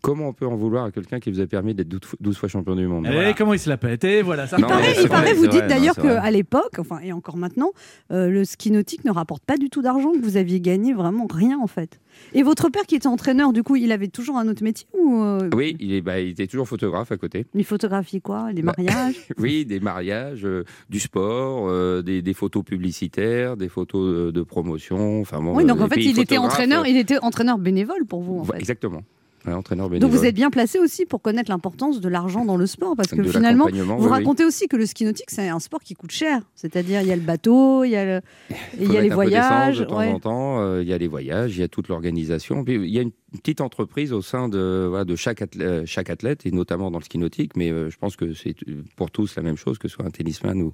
Comment on peut en vouloir à quelqu'un qui vous a permis d'être 12 fois- 12 fois champion du monde? Et comment il se la pète Et voilà, ça Non, Il paraît, il vous dites d'ailleurs qu'à l'époque, enfin et encore maintenant, euh, le ski nautique ne rapporte pas du tout d'argent, que vous aviez gagné vraiment rien en fait. Et votre père qui était entraîneur, du coup, il avait toujours un autre métier ou euh, Oui, il, est, bah, il était toujours photographe à côté. il photographiait quoi? Des Bah, mariages? Oui, des mariages, euh, du sport, euh, des, des photos publicitaires, des photos de, de promotion. Enfin, bon, Oui, donc euh, en fait, il était entraîneur, euh, il était entraîneur bénévole pour vous en voilà, fait. Exactement. Ouais, entraîneur Donc vous êtes bien placé aussi pour connaître l'importance de l'argent dans le sport parce que De finalement, vous oui, oui. racontez aussi que le ski nautique c'est un sport qui coûte cher. C'est-à-dire il y a le bateau, il y a, le- il y a les voyages. De temps ouais. en temps, euh, il y a les voyages, il y a toute l'organisation. Puis il y a une petite entreprise au sein de, voilà, de chaque, athlète, euh, chaque athlète, et notamment dans le ski nautique, mais euh, je pense que c'est pour tous la même chose, que ce soit un tennisman ou.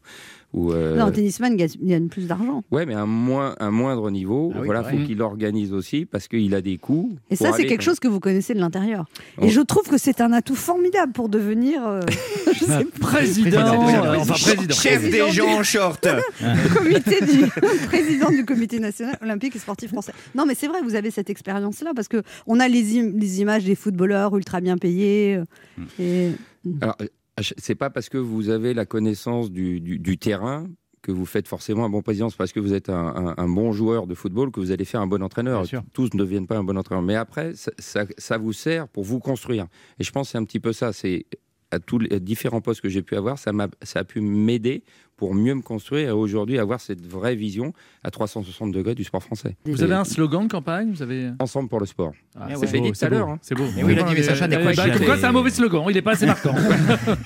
ou euh, Non, un tennisman gagne plus d'argent. Ouais, mais à un, moins, un moindre niveau, Ah oui, voilà, faut qu'il organise aussi parce qu'il a des coûts. Et ça, c'est quelque chose que vous connaissez de l'intérieur. Et Oh. je trouve que c'est un atout formidable pour devenir euh, je sais pas, Président, Président, euh, enfin président. Chef des gens en short. comité du président du comité national olympique et sportif français. Non, mais c'est vrai, vous avez cette expérience-là parce que on a les, im- les images des footballeurs ultra bien payés. euh, et... Alors, euh, c'est pas parce que vous avez la connaissance du, du- du terrain que vous faites forcément un bon président. C'est parce que vous êtes un, un- un bon joueur de football que vous allez faire un bon entraîneur. Tous ne deviennent pas un bon entraîneur. Mais après, ça, ça- ça vous sert pour vous construire. Et je pense que c'est un petit peu ça. C'est à tous les différents postes que j'ai pu avoir, ça, m'a, ça a pu m'aider pour mieux me construire et aujourd'hui avoir cette vraie vision à 360 degrés du sport français. Vous avez un slogan de campagne Vous avez Ensemble pour le sport. Ah, Eh c'est ouais. fait dit tout à beau, l'heure, hein. C'est beau. Mais oui, il a dit, mais Euh, Sacha euh, pas bah, c'est un mauvais slogan? Il n'est pas assez marquant.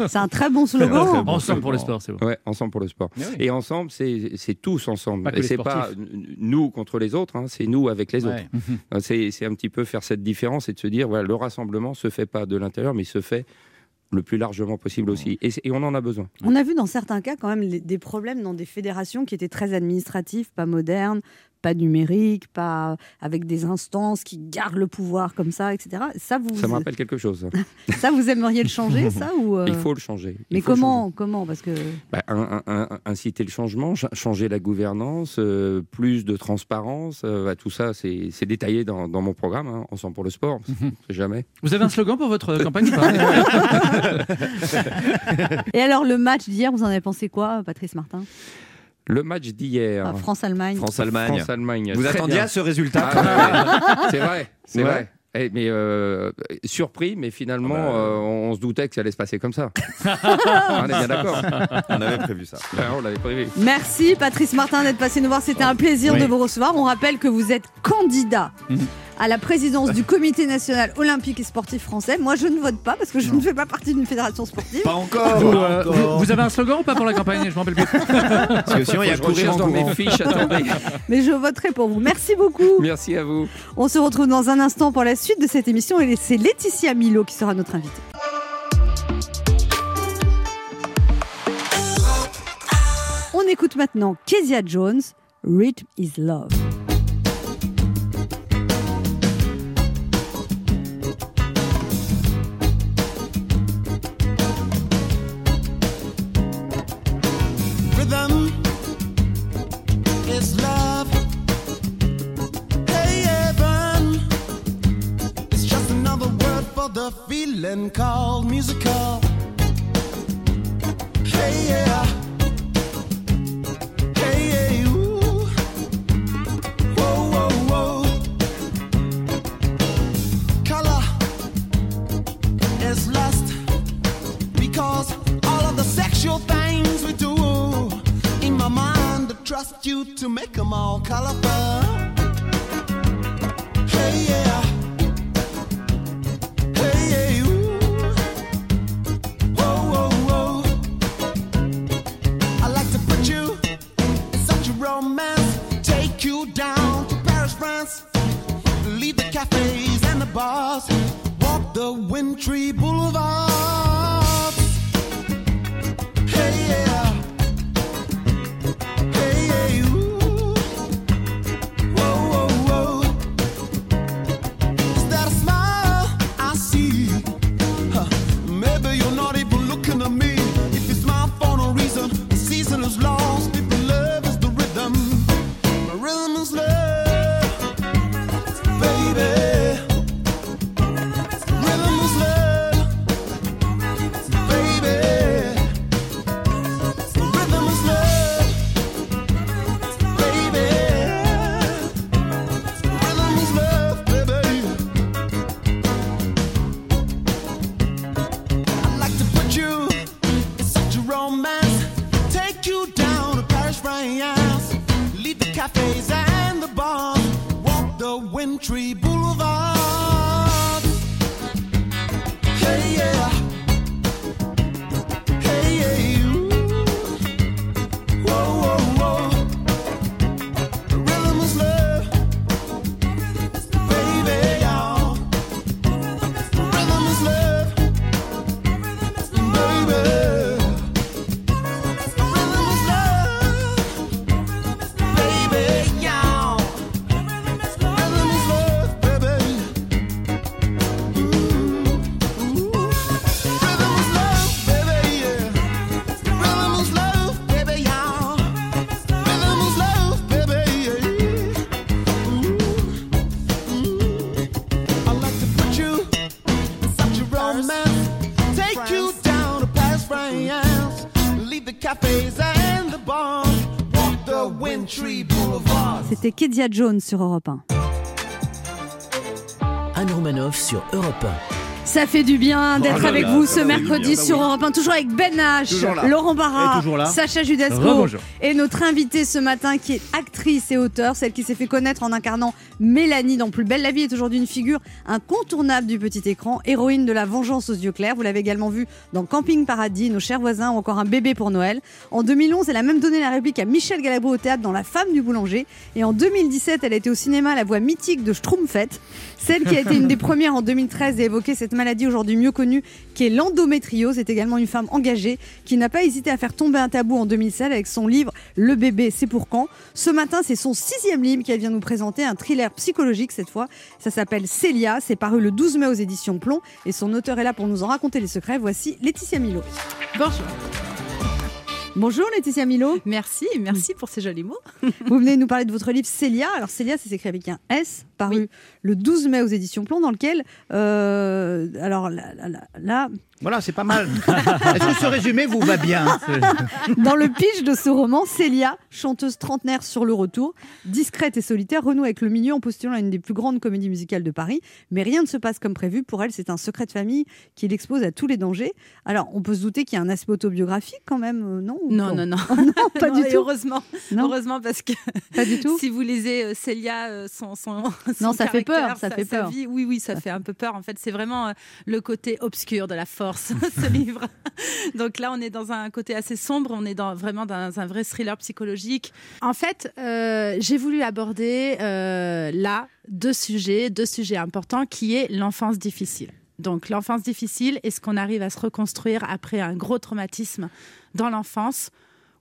C'est un très bon slogan. Très bon Ensemble pour le sport, c'est beau. Ouais, ensemble pour le sport. Et ensemble, c'est tous ensemble. Pas Et les c'est pas nous contre les autres, hein, c'est nous avec les autres. Euh, C'est c'est un petit peu faire cette différence et de se dire, voilà, le rassemblement se fait pas de l'intérieur, mais il se fait le plus largement possible aussi. Et, et on en a besoin. On a vu dans certains cas quand même les- des problèmes dans des fédérations qui étaient très administratives, pas modernes, pas numériques, pas avec des instances qui gardent le pouvoir comme ça, etc. Ça, vous, Ça me rappelle quelque chose. ça. vous aimeriez le changer, ça ou euh, Il faut le changer. Il Mais comment, comment? Parce que Bah, un- un- un- inciter le changement, ch- changer la gouvernance, euh, plus de transparence, euh, bah, tout ça c'est c'est détaillé dans, dans mon programme, hein, Ensemble pour le sport, on sait jamais. Vous avez un slogan pour votre campagne ou pas? Et alors le match d'hier, vous en avez pensé quoi, Patrice Martin? Le match d'hier. Ah, France-Allemagne. France-Allemagne. France-Allemagne. Vous Très attendiez bien. à ce résultat Ah. C'est vrai, c'est Ouais. vrai. Eh, mais euh, surpris, mais finalement, Ah bah, euh, on, on se doutait que ça allait se passer comme ça. on est bien d'accord. On avait prévu ça. On l'avait prévu. Merci Patrice Martin d'être passé nous voir. C'était un plaisir Oui. de vous recevoir. On rappelle que vous êtes candidat à la présidence du Comité national olympique et sportif français. Moi, je ne vote pas parce que je ne fais pas partie d'une fédération sportive. Pas encore. vous, euh, vous- vous avez un slogan ou pas pour la campagne Je m'en rappelle plus. Parce que sinon, il y a courir dans mes fiches, attendez. Mais je voterai pour vous. Merci beaucoup. Merci à vous. On se retrouve dans un instant pour la suite de cette émission et c'est Laetitia Milo qui sera notre invitée. On écoute maintenant Kezia Jones, Rhythm is Love. The feeling called musical. Hey, yeah. Hey, yeah. Whoa, whoa, whoa. Color is lust because all of the sexual things we do in my mind to trust you to make them all colorful. The C'était Kezia Jones sur Europe 1. Anne Romanoff sur Europe Ça fait du bien d'être Oh là avec vous ce mercredi bien, bah sur oui. Europe 1, toujours avec Ben H. Laurent Barra. Sacha Judasco et notre invitée ce matin qui est actrice et auteure, celle qui s'est fait connaître en incarnant Mélanie dans Plus belle la vie est aujourd'hui une figure incontournable du petit écran, héroïne de la vengeance aux yeux clairs. Vous l'avez également vue dans Camping Paradis, Nos chers voisins ou encore Un bébé pour Noël. En 2011, elle a même donné la réplique à Michel Galabru au théâtre dans La femme du boulanger et en 2017, elle a été au cinéma la voix mythique de Schtroumpfette, celle qui a été une des premières en 2013 à évoquer cette maladie aujourd'hui mieux connue qui est l'endométriose. C'est également une femme engagée qui n'a pas hésité à faire tomber un tabou en 2007 avec son livre Le bébé, c'est pour quand. Ce matin, c'est son sixième livre qu'elle vient nous présenter, un thriller psychologique cette fois. Ça s'appelle Célia. C'est paru le 12 mai aux éditions Plomb et son auteur est là pour nous en raconter les secrets. Voici Laetitia Milo. Bonjour. Bonjour Laetitia Milo. Merci, merci pour ces jolis mots. Vous venez nous parler de votre livre Célia. Alors Célia, c'est écrit avec un S, paru le 12 mai aux éditions Plomb, dans lequel, euh, alors là, là, là, là, Voilà, c'est pas mal. Est-ce que ce résumé vous va bien Dans le pitch de ce roman, Célia, chanteuse trentenaire sur le retour, discrète et solitaire, renoue avec le milieu en postulant à une des plus grandes comédies musicales de Paris. Mais rien ne se passe comme prévu. Pour elle, c'est un secret de famille qui l'expose à tous les dangers. Alors, on peut se douter qu'il y a un aspect autobiographique quand même, euh, non Non, non, non. non, pas Non, du tout. Heureusement, Non. heureusement parce que Pas du tout. si vous lisez euh, Célia, euh, son, son, son Non, ça fait peur, ça sa- fait sa peur. vie, oui, oui, ça fait un peu peur. En fait, c'est vraiment euh, le côté obscur de la force, ce livre. Donc là, on est dans un côté assez sombre, on est vraiment dans un vrai thriller psychologique. En fait, euh, j'ai voulu aborder euh, là deux sujets, deux sujets importants, qui est l'enfance difficile. Donc l'enfance difficile, est-ce qu'on arrive à se reconstruire après un gros traumatisme dans l'enfance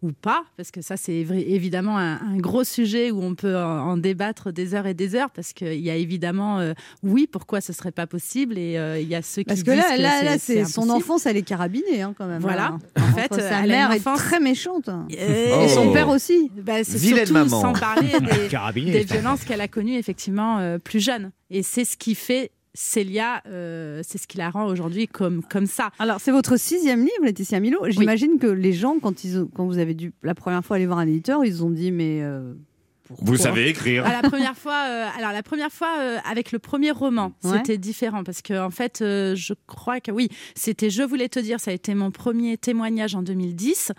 ou pas, parce que ça c'est évidemment un, un gros sujet où on peut en, en débattre des heures et des heures, parce qu'il y a évidemment, euh, oui, pourquoi ce serait pas possible, et euh, il y a ceux qui Parce que là, là, là, c'est son enfance, elle est carabinée hein, quand même. Voilà. Là. En fait, Entre sa mère est très méchante. Et, Oh. Et son père aussi. Bah, c'est surtout maman. sans parler des, violences qu'elle a connues effectivement euh, plus jeune. Et c'est ce qui fait Célia, euh, c'est ce qui la rend aujourd'hui comme, comme ça. Alors, c'est votre sixième livre, Laetitia Milo. J'imagine que les gens, quand, ils ont- quand vous avez dû la première fois aller voir un éditeur, ils ont dit Mais. euh, pourquoi? Vous savez écrire. Ah, la première fois, euh, alors la première fois euh, avec le premier roman, Ouais. c'était différent parce que en fait, euh, je crois que oui, c'était Je voulais te dire, ça a été mon premier témoignage en 2010,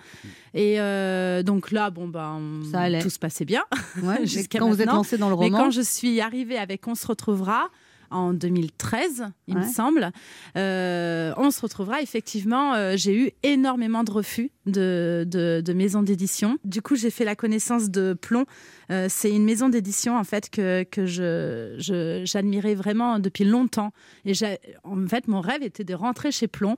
et euh, donc là, bon ben, Ça allait. tout se passait bien. Ouais, mais quand vous êtes lancé dans le Mais roman. quand je suis arrivée avec On se retrouvera en 2013, il me semble, euh, On se retrouvera, effectivement, euh, j'ai eu énormément de refus de, de, de maisons d'édition. Du coup, j'ai fait la connaissance de Plomb. Euh, c'est une maison d'édition, en fait, que, que je, je- j'admirais vraiment depuis longtemps. Et j'ai- en fait, mon rêve était de rentrer chez Plomb.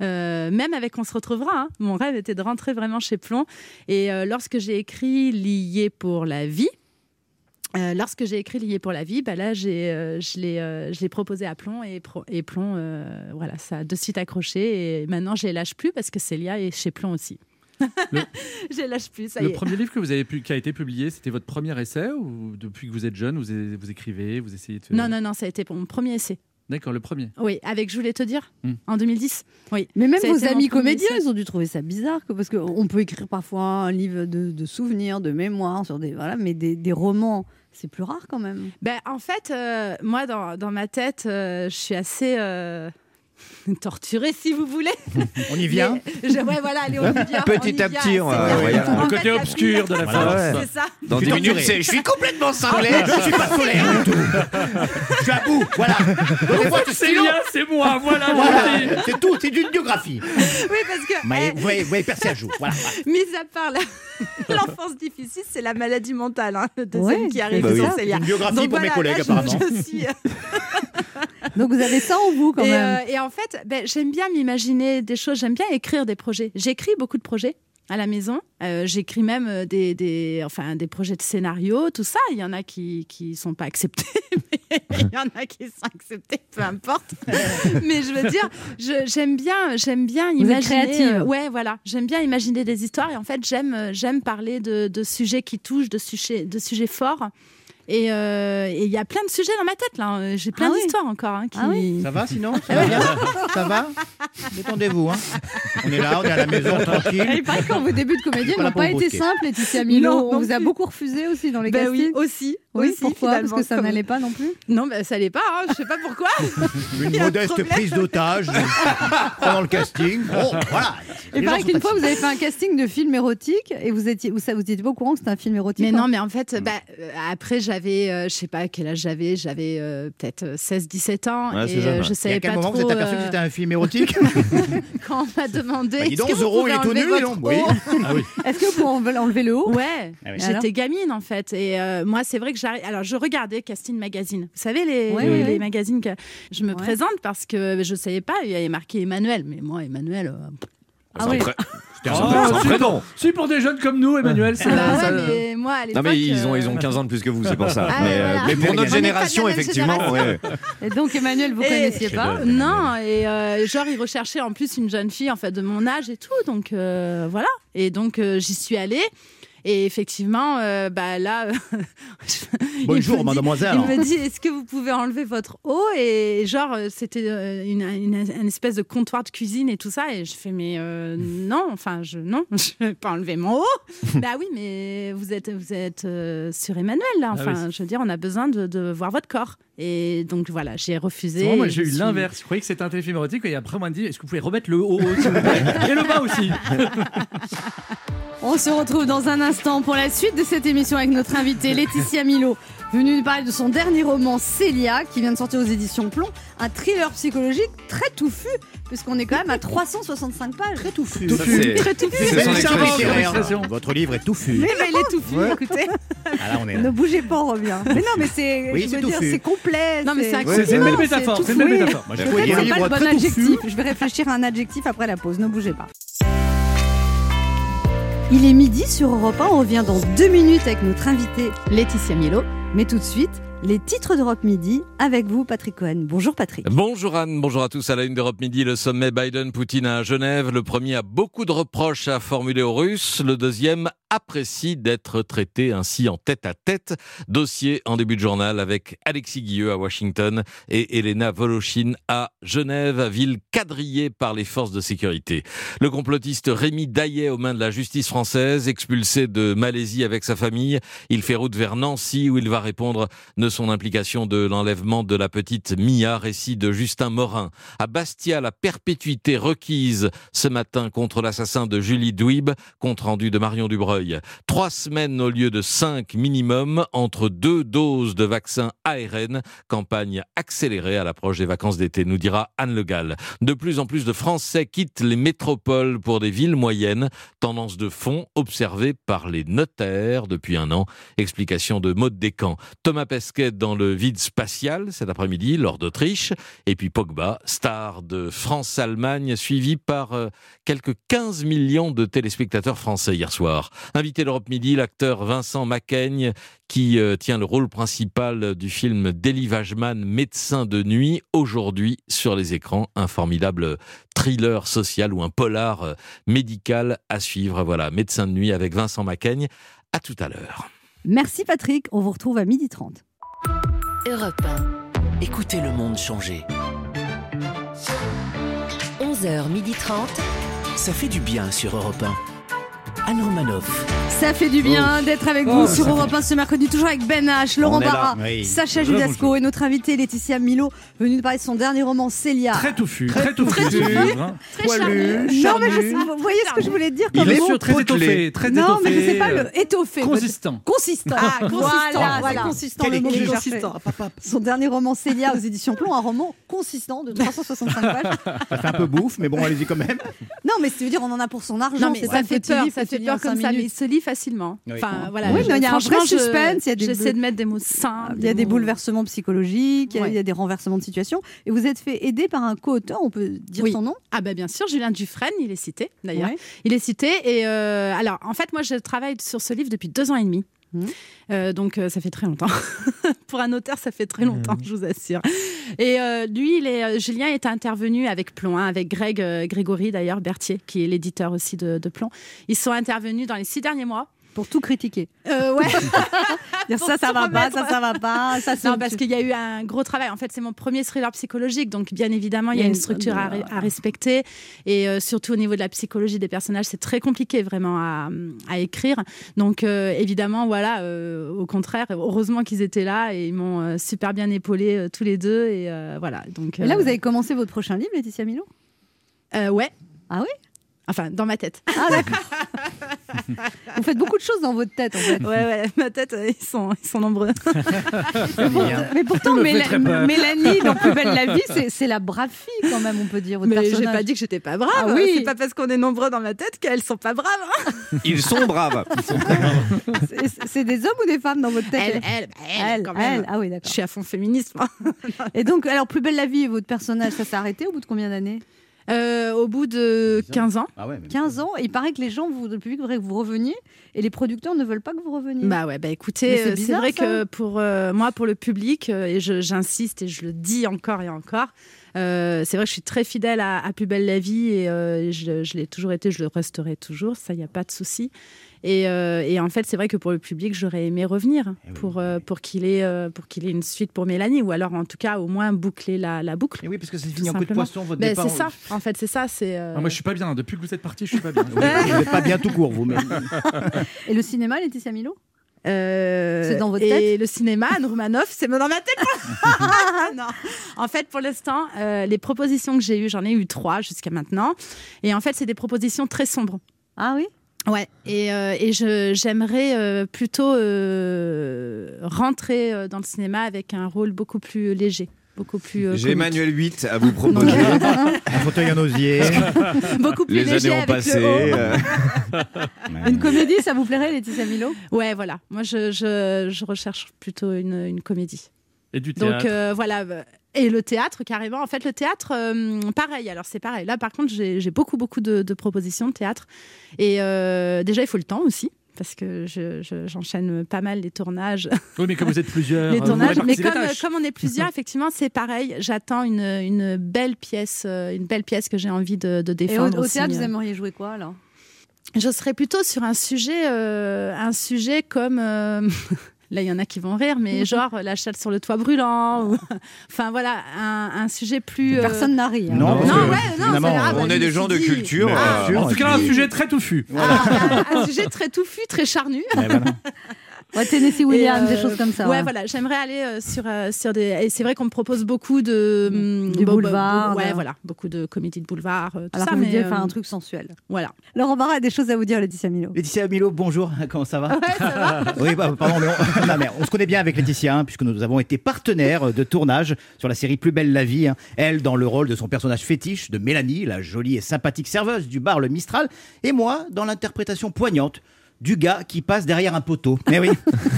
Même avec On se retrouvera, hein, mon rêve était de rentrer vraiment chez Plomb. Et lorsque j'ai écrit Lié pour la vie, euh, lorsque j'ai écrit Lié pour la vie, bah là, j'ai, euh, je, l'ai, euh, je l'ai proposé à Plomb et, Pro- et Plomb, euh, voilà, ça a de suite accroché. Et maintenant, je les lâche plus parce que Célia est chez Plomb aussi. je les lâche plus, ça y Le est. premier livre que vous avez pu, qui a été publié, c'était votre premier essai ou depuis que vous êtes jeune, vous, vous écrivez, vous essayez de... Non, non, non, ça a été mon premier essai. D'accord, le premier. Oui, avec Je voulais te dire, Hmm. en 2010. Oui. Mais même vos amis comédiens, ils ont dû trouver ça bizarre, que- parce qu'on peut écrire parfois un livre de, de souvenirs, de mémoires, sur des, voilà, mais des, des romans, c'est plus rare quand même. Ben, en fait, euh, moi, dans, dans ma tête, euh, je suis assez euh, torturée, si vous voulez. On y vient Mais je- ouais, voilà, allez, on y vient. Petit on à vient, petit, on va- Le côté obscur de la Voilà, force. C'est ça. Dans Je 10 suis minutes, torturé. c'est. Je suis complètement cinglé, je suis pas solaire du tout. Je suis à bout, voilà. Célia, c'est moi, voilà, Voilà, merci. c'est tout, c'est une biographie. Oui, parce que, Mais eh, vous voyez, vous voyez à jour. Voilà. mis à part l'enfance difficile, c'est la maladie mentale, hein, le deuxième Ouais, qui arrive. bah oui. c'est Célia. Une biographie Donc pour mes collègues, apparemment. je suis, euh, Donc vous avez ça en vous quand et, même. euh, et en fait, ben, j'aime bien m'imaginer des choses, j'aime bien écrire des projets. J'écris beaucoup de projets à la maison. Euh, J'écris même euh, des, des, enfin, des projets de scénario, tout ça. Il y en a qui ne sont pas acceptés, mais il y en a qui sont acceptés, peu importe. mais je veux dire, j'aime bien, j'aime bien êtes imaginer. créative. ouais, voilà. J'aime bien imaginer des histoires et en fait, j'aime j'aime parler de, de sujets qui touchent, de sujets, de sujets forts. Et euh, et il y a plein de sujets dans ma tête là. J'ai plein Ah oui. d'histoires encore. hein, qui... Ah oui. Ça va sinon Ça va bien Ça va Détendez-vous. Hein. On est là, on est à la maison, tranquille. il paraît que vos débuts de comédienne Pas là n'ont pas vous été simples, Laetitia Milo. Non, On non vous a beaucoup refusé aussi dans les Ben castings. oui, aussi. Oui, aussi, pourquoi? Parce que ça comme- n'allait pas non plus? Non, ben, ça allait pas. Hein. Je sais pas pourquoi. Une modeste prise d'otage pendant le casting. Bon, voilà. Et gens qu'une fois, vous avez fait un casting de film érotique et vous étiez, vous, ça- vous étiez pas au courant que c'était un film érotique. Mais hein? non, mais en fait, bah, euh, après, j'avais, euh, je sais pas quel âge j'avais, j'avais euh, peut-être euh, 16-17 ans. Ouais, c'est et euh, je Et à savais quel pas moment trop. vous êtes aperçu que euh, c'était un film érotique? Quand on m'a demandé. Bah, dis donc, Zorro, il est tout nu, Oui. Ah oui. Est-ce que vous pouvez enlever le haut? Ouais, Ah oui. j'étais gamine en fait. Et euh, moi, c'est vrai que. Alors, je regardais Casting Magazine. Vous savez, les, Ouais, les, ouais, les ouais. magazines que je me Ouais. présente parce que je savais pas, il y avait marqué Emmanuel. Mais moi, Emmanuel. euh, Ah oui. Ah, un si, pour, si, pour des jeunes comme nous, Emmanuel, c'est bah ouais, ça- mais moi, à Non mais ils ont, euh, ils ont 15 ans de plus que vous, c'est pour ça. Ah, mais, euh, voilà. mais pour notre génération, effectivement, génération. ouais. Et donc, Emmanuel, vous Et- connaissiez pas Non, et euh, genre, ils recherchaient en plus une jeune fille en fait de mon âge et tout, donc euh, voilà. Et donc, euh, j'y suis allée. Et effectivement, euh, bah là, Bonjour, mademoiselle. Il me dit, est-ce que vous pouvez enlever votre eau Et genre, euh, c'était euh, une, une- une espèce de comptoir de cuisine et tout ça. Et je fais, mais euh, non, enfin, je, non, je vais pas enlever mon eau. bah oui, mais vous êtes, vous êtes euh, sur Emmanuel là. Ah Enfin, oui. je veux dire, on a besoin de, de voir votre corps. Et donc voilà, j'ai refusé. Moi j'ai eu suis- l'inverse. Je croyais que c'était un téléfilm érotique et après on m'a dit est-ce que vous pouvez remettre le haut plaît et le bas aussi. On se retrouve dans un instant pour la suite de cette émission avec notre invitée Laetitia Milo, venue nous parler de son dernier roman Célia, qui vient de sortir aux éditions Plomb, un thriller psychologique très touffu, puisqu'on est quand même à 365 pages. Très touffu. Ça, c'est- Très son expression. Votre livre est touffu. Mais, mais il est touffu, Ouais. écoutez. Ah là, on est Ne bougez pas, on revient. Mais non, mais c'est, Oui, je c'est veux dire, touffu. c'est complet. Non, mais c'est C'est c'est une belle métaphore. C'est une belle métaphore. Moi, C'est pas le bon adjectif. touffu. Je vais réfléchir à un adjectif après la pause. Ne bougez pas. Il est midi sur Europe 1. On revient dans deux minutes avec notre invitée Laetitia Milo. Mais tout de suite, les titres d'Europe Midi avec vous, Patrick Cohen. Bonjour Patrick. Bonjour Anne, bonjour à tous. À la une d'Europe Midi, le sommet Biden-Poutine à Genève. Le premier a beaucoup de reproches à formuler aux Russes. Le deuxième apprécie d'être traité ainsi en tête à tête. Dossier en début de journal avec Alexis Guilleux à Washington et Elena Voloshin à Genève, ville quadrillée par les forces de sécurité. Le complotiste Rémi Daillet aux mains de la justice française, expulsé de Malaisie avec sa famille. Il fait route vers Nancy où il va répondre son implication de l'enlèvement de la petite Mia, récit de Justin Morin. À Bastia, la perpétuité requise ce matin contre l'assassin de Julie Douib, compte rendu de Marion Dubreuil. Trois semaines au lieu de cinq minimum entre deux doses de vaccin ARN. Campagne accélérée à l'approche des vacances d'été, nous dira Anne Le Gall. De plus en plus de Français quittent les métropoles pour des villes moyennes. Tendance de fond observée par les notaires depuis un an. Explication de Maud Descamps. Thomas Pesquet dans le vide spatial cet après-midi, lors d'Autriche. Et puis Pogba, star de France-Allemagne, suivi par euh, quelques 15 millions de téléspectateurs français hier soir. Invité l'Europe Midi, l'acteur Vincent Macaigne, qui euh, tient le rôle principal du film d'Elie Wajman, Médecin de nuit, aujourd'hui sur les écrans. Un formidable thriller social ou un polar euh, médical à suivre. Voilà, Médecin de nuit avec Vincent Macaigne. À tout à l'heure. Merci Patrick. On vous retrouve à 12h30. Europe 1. Écoutez le monde changer. 11h30. Ça fait du bien sur Europe 1. Anne Romanoff. Ça fait du bien d'être avec Oh, vous sur Europe 1 ce mercredi, toujours avec Ben H, Laurent est Barra, oui. Sacha Judasco et notre invitée Laetitia Milo, venue nous parler de son dernier roman Célia. Très touffu, très touffu. Très Poilu, charnu. Non, mais je- charnu. vous voyez ce que je voulais dire Il comme est mot sûr, très potelé. étoffé, très Non, étoffé. mais je sais pas le étoffé. Consistant. Consistant. Ah, consistant, Voilà, voilà. c'est consistant Quel le mot que cherchais. Son dernier roman Célia aux éditions Plomb, un roman consistant de 365 pages. Ça fait un peu bouffe, mais bon, allez-y quand même. Non, mais c'est veut dire on en a pour son argent. Non, mais c'est ça fait peur, ça fait peur comme ça, mais il se lit facilement. Oui. Enfin, voilà. Oui, je- mais il y a un vrai suspense, J'essaie de mettre des mots simples. Il y a des bouleversements psychologiques, il y a- Ouais. il y a des renversements de situation. Et vous êtes fait aider par un co-auteur, on peut dire Oui. son nom? Ah bah bien sûr, Julien Dufresne, il est cité d'ailleurs. Ouais. Il est cité et euh, alors en fait moi je travaille sur ce livre depuis deux ans et demi. Mhm. Euh, donc euh, ça fait très longtemps. Pour un auteur, ça fait très longtemps, je vous assure. Et euh, lui, il est, Julien est intervenu avec Plomb, hein, avec Greg Grégory d'ailleurs, Berthier, qui est l'éditeur aussi de, de Plomb. Ils sont intervenus dans les six derniers mois. Pour tout critiquer. Euh, ouais. Dire ça, ça va pas, ça, ça va pas. Ça, Non, parce qu'il y a eu un gros travail. En fait, c'est mon premier thriller psychologique, donc bien évidemment, il y a une structure à, à respecter, et euh, surtout au niveau de la psychologie des personnages, c'est très compliqué vraiment à, à écrire. Donc euh, évidemment, voilà, euh, au contraire, heureusement qu'ils étaient là et ils m'ont euh, super bien épaulé euh, tous les deux, et euh, voilà. Donc Et là, euh, vous avez commencé votre prochain livre, Laetitia Milo euh, ouais. Ah oui Enfin, dans ma tête. Ah d'accord. Vous faites beaucoup de choses dans votre tête en fait. Ouais, ouais, ma tête, euh, ils sont, ils sont nombreux. Mais, pour- mais pourtant, Ça me fait Méla- très peur. Mélanie, dans Plus belle la vie, c'est c'est la brave fille quand même, on peut dire. Votre Mais j'ai personnage. pas dit que j'étais pas brave. Ah oui. C'est pas parce qu'on est nombreux dans ma tête qu'elles sont pas braves. hein. Ils sont braves. C'est- C'est des hommes ou des femmes dans votre tête Elle, elle, bah, elle, quand même. elle. Ah oui, Je d'accord. suis à fond féminisme. hein. Et donc, alors, Plus belle la vie, votre personnage, ça s'est arrêté au bout de combien d'années? Euh, au bout de 15 ans. Ah ouais, mais- 15 ans. Et il paraît que les gens, vous, le public voudrait que vous reveniez, et les producteurs ne veulent pas que vous reveniez. Bah ouais, bah Mais écoutez, c'est euh, vrai ça. que pour euh, moi, pour le public, euh, et j'insiste et je le dis encore et encore, euh, c'est vrai que je suis très fidèle à, à Plus belle la vie et euh, je, je l'ai toujours été, je le resterai toujours, ça, il n'y a pas de souci. Et, euh, et en fait, c'est vrai que pour le public, j'aurais aimé revenir Eh oui, pour, oui, euh, oui. pour qu'il ait, euh, pour qu'il ait une suite pour Mélanie, ou alors en tout cas au moins boucler la, la boucle. Et oui, parce que c'est fini en coup de poisson, votre Ben, départ. c'est ça, en fait, c'est ça. C'est, euh, Ah, moi, je suis pas bien. Depuis que vous êtes parti, je suis pas bien. Vous n'êtes pas bien tout court, vous. Mais... Et le cinéma, Laetitia Milo? Euh, C'est dans votre et tête le cinéma, Anne Romanoff, c'est dans ma tête. non. En fait, pour l'instant, euh, les propositions que j'ai eues, j'en ai eu trois jusqu'à maintenant. Et en fait, c'est des propositions très sombres. Ah oui? Ouais, et, euh, et je, j'aimerais euh, plutôt euh, rentrer euh, dans le cinéma avec un rôle beaucoup plus léger, beaucoup plus. euh, J'ai. Emmanuel 8 à vous proposer. Un fauteuil en osier. beaucoup plus Les léger années ont avec passé. le haut. euh, Une comédie, ça vous plairait, Laetitia Milo? Ouais, voilà. Moi, je, je, je recherche plutôt une, une comédie. Et du théâtre. Donc euh, voilà. Et le théâtre, carrément. En fait, le théâtre, euh, pareil. Alors, c'est pareil. Là, par contre, j'ai beaucoup, beaucoup de, de propositions de théâtre. Et euh, déjà, il faut le temps aussi. Parce que je- je- j'enchaîne pas mal les tournages. Oui, mais comme vous êtes plusieurs. les euh, tournages. Mais comme, comme on est plusieurs, effectivement, c'est pareil. J'attends une, une belle pièce, euh, une belle pièce que j'ai envie de, de Et au, défendre. au théâtre, vous aimeriez jouer quoi alors? Je serais plutôt sur un sujet, euh, un sujet comme. Là, il y en a qui vont rire, mais genre la chatte sur le toit brûlant. Ou... enfin, voilà, un, un sujet plus. euh, Personne n'a ri. hein. Non, Non, ouais, non, grave. on est des gens de culture. Mais euh, bien sûr. En tout cas, un sujet très touffu. Ah, un, un sujet très touffu, très charnu. Ouais, Tennessee Williams, Et, euh, des choses comme ça. Ouais, voilà, j'aimerais aller euh, sur, euh, sur des. Et c'est vrai qu'on me propose beaucoup de. hum, Du bo- bo- boulevard, Ouais, voilà, beaucoup de comédies de boulevard, euh, tout Alors ça. mais, euh, faire un truc sensuel. Voilà. Laurent Barra a des choses à vous dire, Laetitia Milo. Laetitia Milo, bonjour, comment ça va? Ouais, ça va. Oui, bah, pardon, mais on, non, mais on se connaît bien avec Laetitia, hein, puisque nous avons été partenaires de tournage sur la série Plus belle la vie. hein. Elle, dans le rôle de son personnage fétiche de Mélanie, la jolie et sympathique serveuse du bar Le Mistral, et moi, dans l'interprétation poignante du gars qui passe derrière un poteau. Mais oui,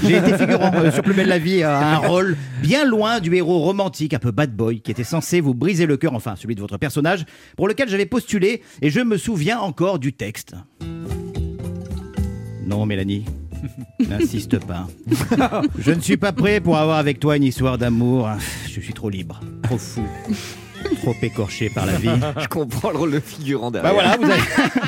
j'ai été figurant euh, sur la vie, euh, un rôle bien loin du héros romantique, un peu bad boy, qui était censé vous briser le cœur, enfin celui de votre personnage, pour lequel j'avais postulé, et je me souviens encore du texte. Non, Mélanie. N'insiste pas. Je ne suis pas prêt pour avoir avec toi une histoire d'amour. Je suis trop libre, trop fou, trop écorché par la vie. Je comprends le rôle de figurant derrière. Bah voilà, vous avez.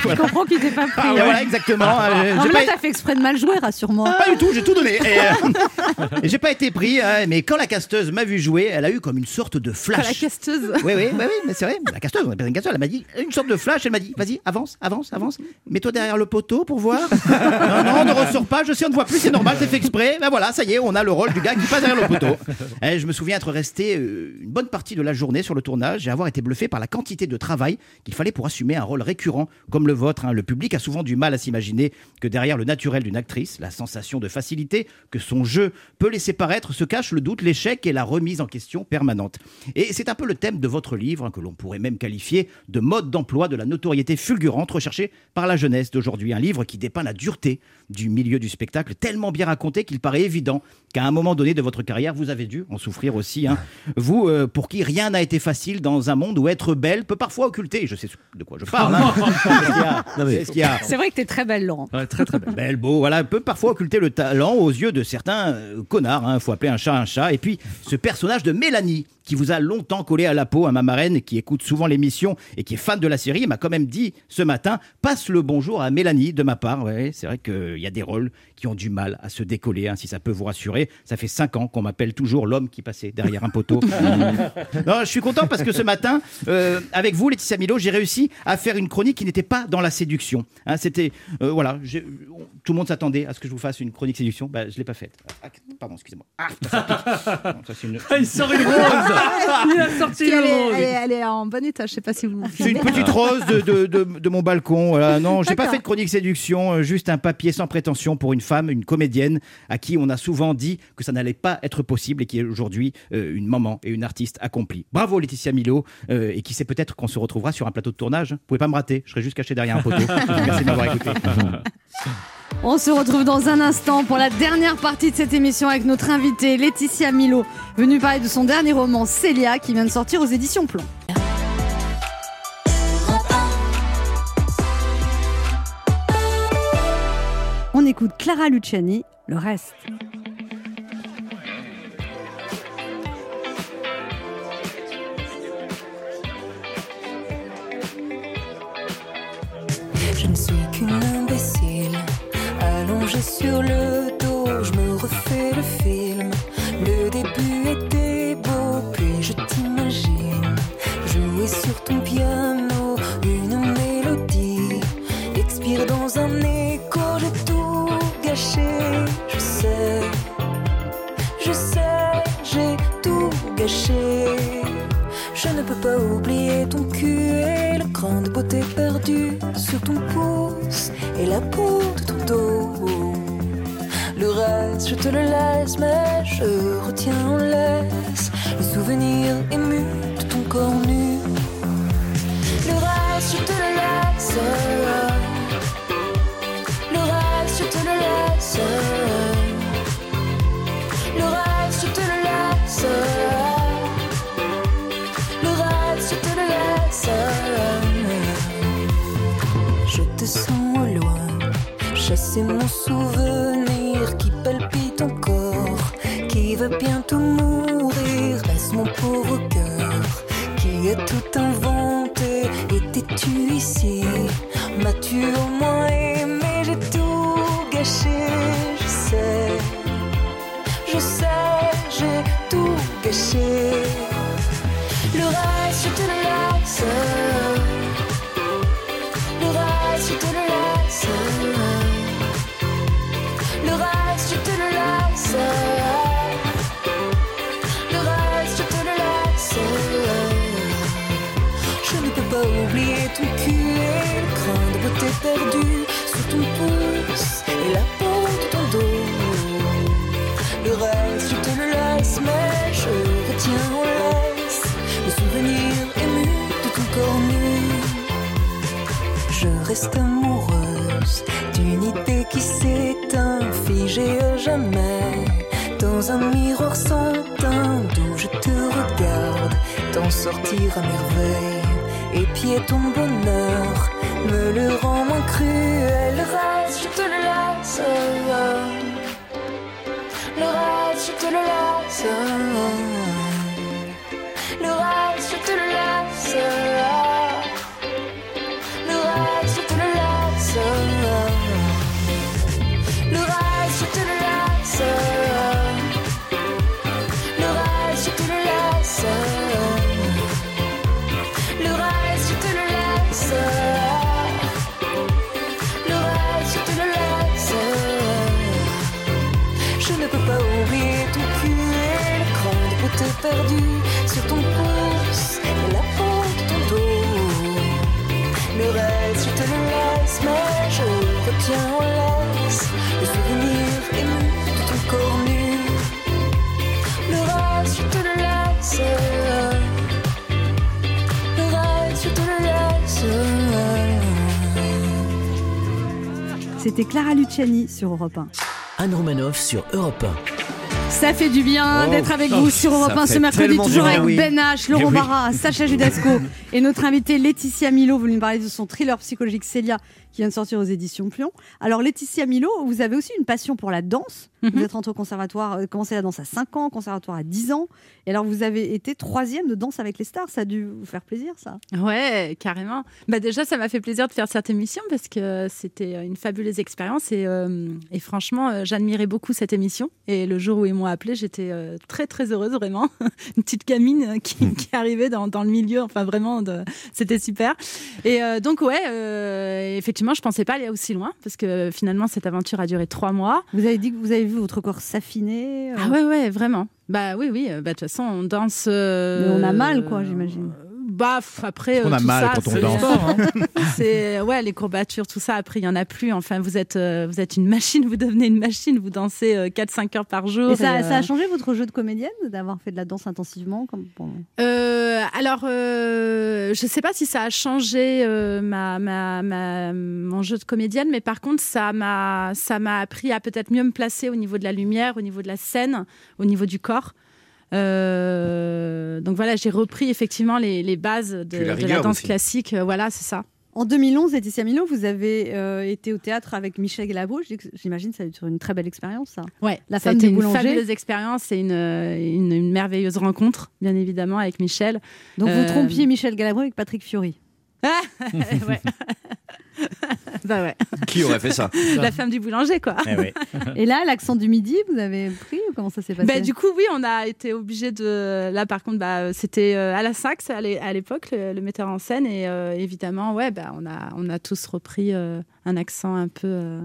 Je comprends qu'il t'ait pas pris. Ah, ouais. voilà, exactement. Euh, Non, mais pas- là, t'as fait exprès de mal jouer, rassure-moi. Pas du tout, j'ai tout donné. Et, euh, et j'ai pas été pris, hein, mais quand la casteuse m'a vu jouer, elle a eu comme une sorte de Quand flash. la casteuse. Oui, oui, oui, mais c'est vrai. La casteuse, on appelle une casteuse. Elle m'a dit une sorte de flash. Elle m'a dit, vas-y, avance, avance, avance. Mets-toi derrière le poteau pour voir. non, non, ne ressort pas. Je sais, on ne voit plus. C'est normal, c'est fait exprès. Ben voilà, ça y est, on a le rôle du gars qui passe derrière le poteau. Et je me souviens être resté euh, une bonne partie de la journée sur le tournage et avoir été bluffé par la quantité de travail qu'il fallait pour assumer un rôle récurrent comme le vôtre. hein. Le public a souvent du mal à s'imaginer que derrière le naturel d'une actrice, la sensation de facilité que son jeu peut laisser paraître, se cache le doute, l'échec et la remise en question permanente. Et c'est un peu le thème de votre livre, hein, que l'on pourrait même qualifier de mode d'emploi de la notoriété fulgurante recherchée par la jeunesse d'aujourd'hui. Un livre qui dépeint la dureté du milieu du spectacle, tellement bien raconté qu'il paraît évident qu'à un moment donné de votre carrière, vous avez dû en souffrir aussi. hein. Vous, euh, pour qui rien n'a été facile dans un monde où être belle peut parfois occulter, je sais de quoi je parle. hein. C'est vrai que t'es très belle, Laurent. Ouais, très très belle. Belle, beau, voilà, peut parfois occulter le talent aux yeux de certains euh, connards, il faut appeler un chat un chat. Et puis, ce personnage de Mélanie, qui vous a longtemps collé à la peau, à ma marraine, qui écoute souvent l'émission et qui est fan de la série, m'a quand même dit ce matin, passe le bonjour à Mélanie de ma part. Ouais, c'est vrai qu'il y a des rôles qui ont du mal à se décoller, hein, si ça peut vous rassurer. ça fait 5 ans qu'on m'appelle toujours l'homme qui passait derrière un poteau. non, je suis content parce que ce matin, euh, avec vous, Laetitia Milo, j'ai réussi à faire une chronique qui n'était pas dans la séduction. Hein, C'était, euh, voilà, tout le monde s'attendait à ce que je vous fasse une chronique séduction. Bah, je l'ai pas faite. Ah, pardon, excusez-moi. Ah, ça pique. Non, ça, c'est une- Il sort une rose Il a sorti elle, est, rose elle est- elle est en bon état, je sais pas si vous. C'est une petite rose de, de, de- de mon balcon. Voilà. Non, j'ai pas fait de chronique séduction, euh, juste un papier sans prétention pour une femme, une comédienne, à qui on a souvent dit que ça n'allait pas être possible et qui est aujourd'hui euh, une maman et une artiste accomplie. Bravo Laetitia Milo, euh, et qui sait peut-être qu'on se retrouvera sur un plateau de tournage. Vous pouvez pas me rater, je serai juste caché derrière un poteau. Merci de m'avoir écouté. On se retrouve dans un instant pour la dernière partie de cette émission avec notre invitée Laetitia Milo, venue parler de son dernier roman Célia qui vient de sortir aux éditions Plomb. On écoute Clara Luciani, le reste. Sur le dos, je me refais le film. Le début était beau, puis je t'imagine jouer sur ton piano une mélodie, expire dans un écho, j'ai tout gâché, je sais, je sais, j'ai tout gâché. Je ne peux pas oublier ton cul et le cran de beauté perdu sur ton pouce et la peau je te le laisse, mais je retiens en laisse le souvenir ému de ton corps nu. Le reste, je te le laisse. Le reste, je te le laisse. Le reste, je te le laisse. Le reste, je te le laisse. Je te sens loin, chasser mon souvenir qui va bientôt mourir. Reste mon pauvre cœur qui a tout inventé. Étais-tu ici? M'as-tu au moins aimé? J'ai tout gâché, je sais, je sais, j'ai tout gâché. Le reste, je te laisse. Sous ton pouce et la peau de ton dos. Le reste, je te le laisse, mais je retiens en laisse le souvenir ému de ton corps nu. Je reste amoureuse d'une idée qui s'éteint, figée à jamais dans un miroir sans teint d'où je te regarde, t'en sortir à merveille. Épier ton bonheur me le rend moins cruel. Le reste, je te le laisse. Le reste, je te le laisse. Perdu sur ton pouce et la peau de ton dos. Le reste, je te le laisse, mais je retiens en laisse le souvenir ému de ton corps nu. Le reste, je te le laisse. Le reste, je te le laisse. C'était Clara Luciani sur Europe 1. Anne Romanoff sur Europe Ça fait du bien Oh, d'être avec vous sur Europe ça 1 fait ce mercredi, toujours avec. Ben H, Laurent Eh oui. Barra, Sacha Judasco et notre invitée Laetitia Milo. Vous nous parler de son thriller psychologique Célia qui vient de sortir aux éditions Plion. Alors Laetitia Milo, vous avez aussi une passion pour la danse. Mhm. Vous êtes rentrée au conservatoire, euh, commencé la danse à 5 ans, au conservatoire à 10 ans. Et alors vous avez été troisième de danse avec les stars. Ça a dû vous faire plaisir ça Ouais, carrément. Bah déjà, ça m'a fait plaisir de faire cette émission parce que c'était une fabuleuse expérience et, euh, et franchement, euh, j'admirais beaucoup cette émission. Et le jour où ils m'ont appelé, j'étais euh, très très heureuse vraiment. Une petite gamine euh, qui, qui arrivait dans, dans le milieu, enfin vraiment, de... c'était super. Et euh, donc ouais, euh, effectivement, je pensais pas aller aussi loin parce que finalement cette aventure a duré trois mois. Vous avez dit que vous avez vu votre corps s'affiner. euh, Ah ouais ouais vraiment. Bah oui oui. Bah de toute façon on danse. euh, Mais on a mal, quoi, j'imagine. Bah après On euh, a tout mal ça, quand on danse. c'est ouais les courbatures tout ça après il y en a plus enfin vous êtes euh, vous êtes une machine vous devenez une machine vous dansez 4-5 heures par jour Et ça, et, ça a euh, changé votre jeu de comédienne d'avoir fait de la danse intensivement comme euh, alors, euh, je sais pas si ça a changé euh, ma, ma, ma- mon jeu de comédienne, mais par contre, ça m'a, ça m'a appris à peut-être mieux me placer au niveau de la lumière, au niveau de la scène, au niveau du corps. Euh, donc voilà, j'ai repris effectivement les, les bases de, la de la rigueur danse aussi. classique. Euh, Voilà, c'est ça. En 2011, Laetitia Milo, vous avez euh, été au théâtre avec Michel que- J'imagine que ça a été une très belle expérience, ça. Ouais, La ça a femme été du une fabuleuse expérience et une, une, une merveilleuse rencontre, bien évidemment, avec Michel. Donc vous trompiez Michel Galabo avec Patrick Fiori. Ouais. bah ouais. Qui aurait fait ça? La femme du boulanger, quoi. Et là, l'accent du midi, vous avez pris ou comment ça s'est passé? Bah, du coup, oui, on a été obligé de. Là, par contre, bah, c'était euh, à la Saxe à l'é- à l'époque, le, le metteur en scène. Et euh, évidemment, ouais, bah, on, a, on a tous repris euh, un accent un peu. euh,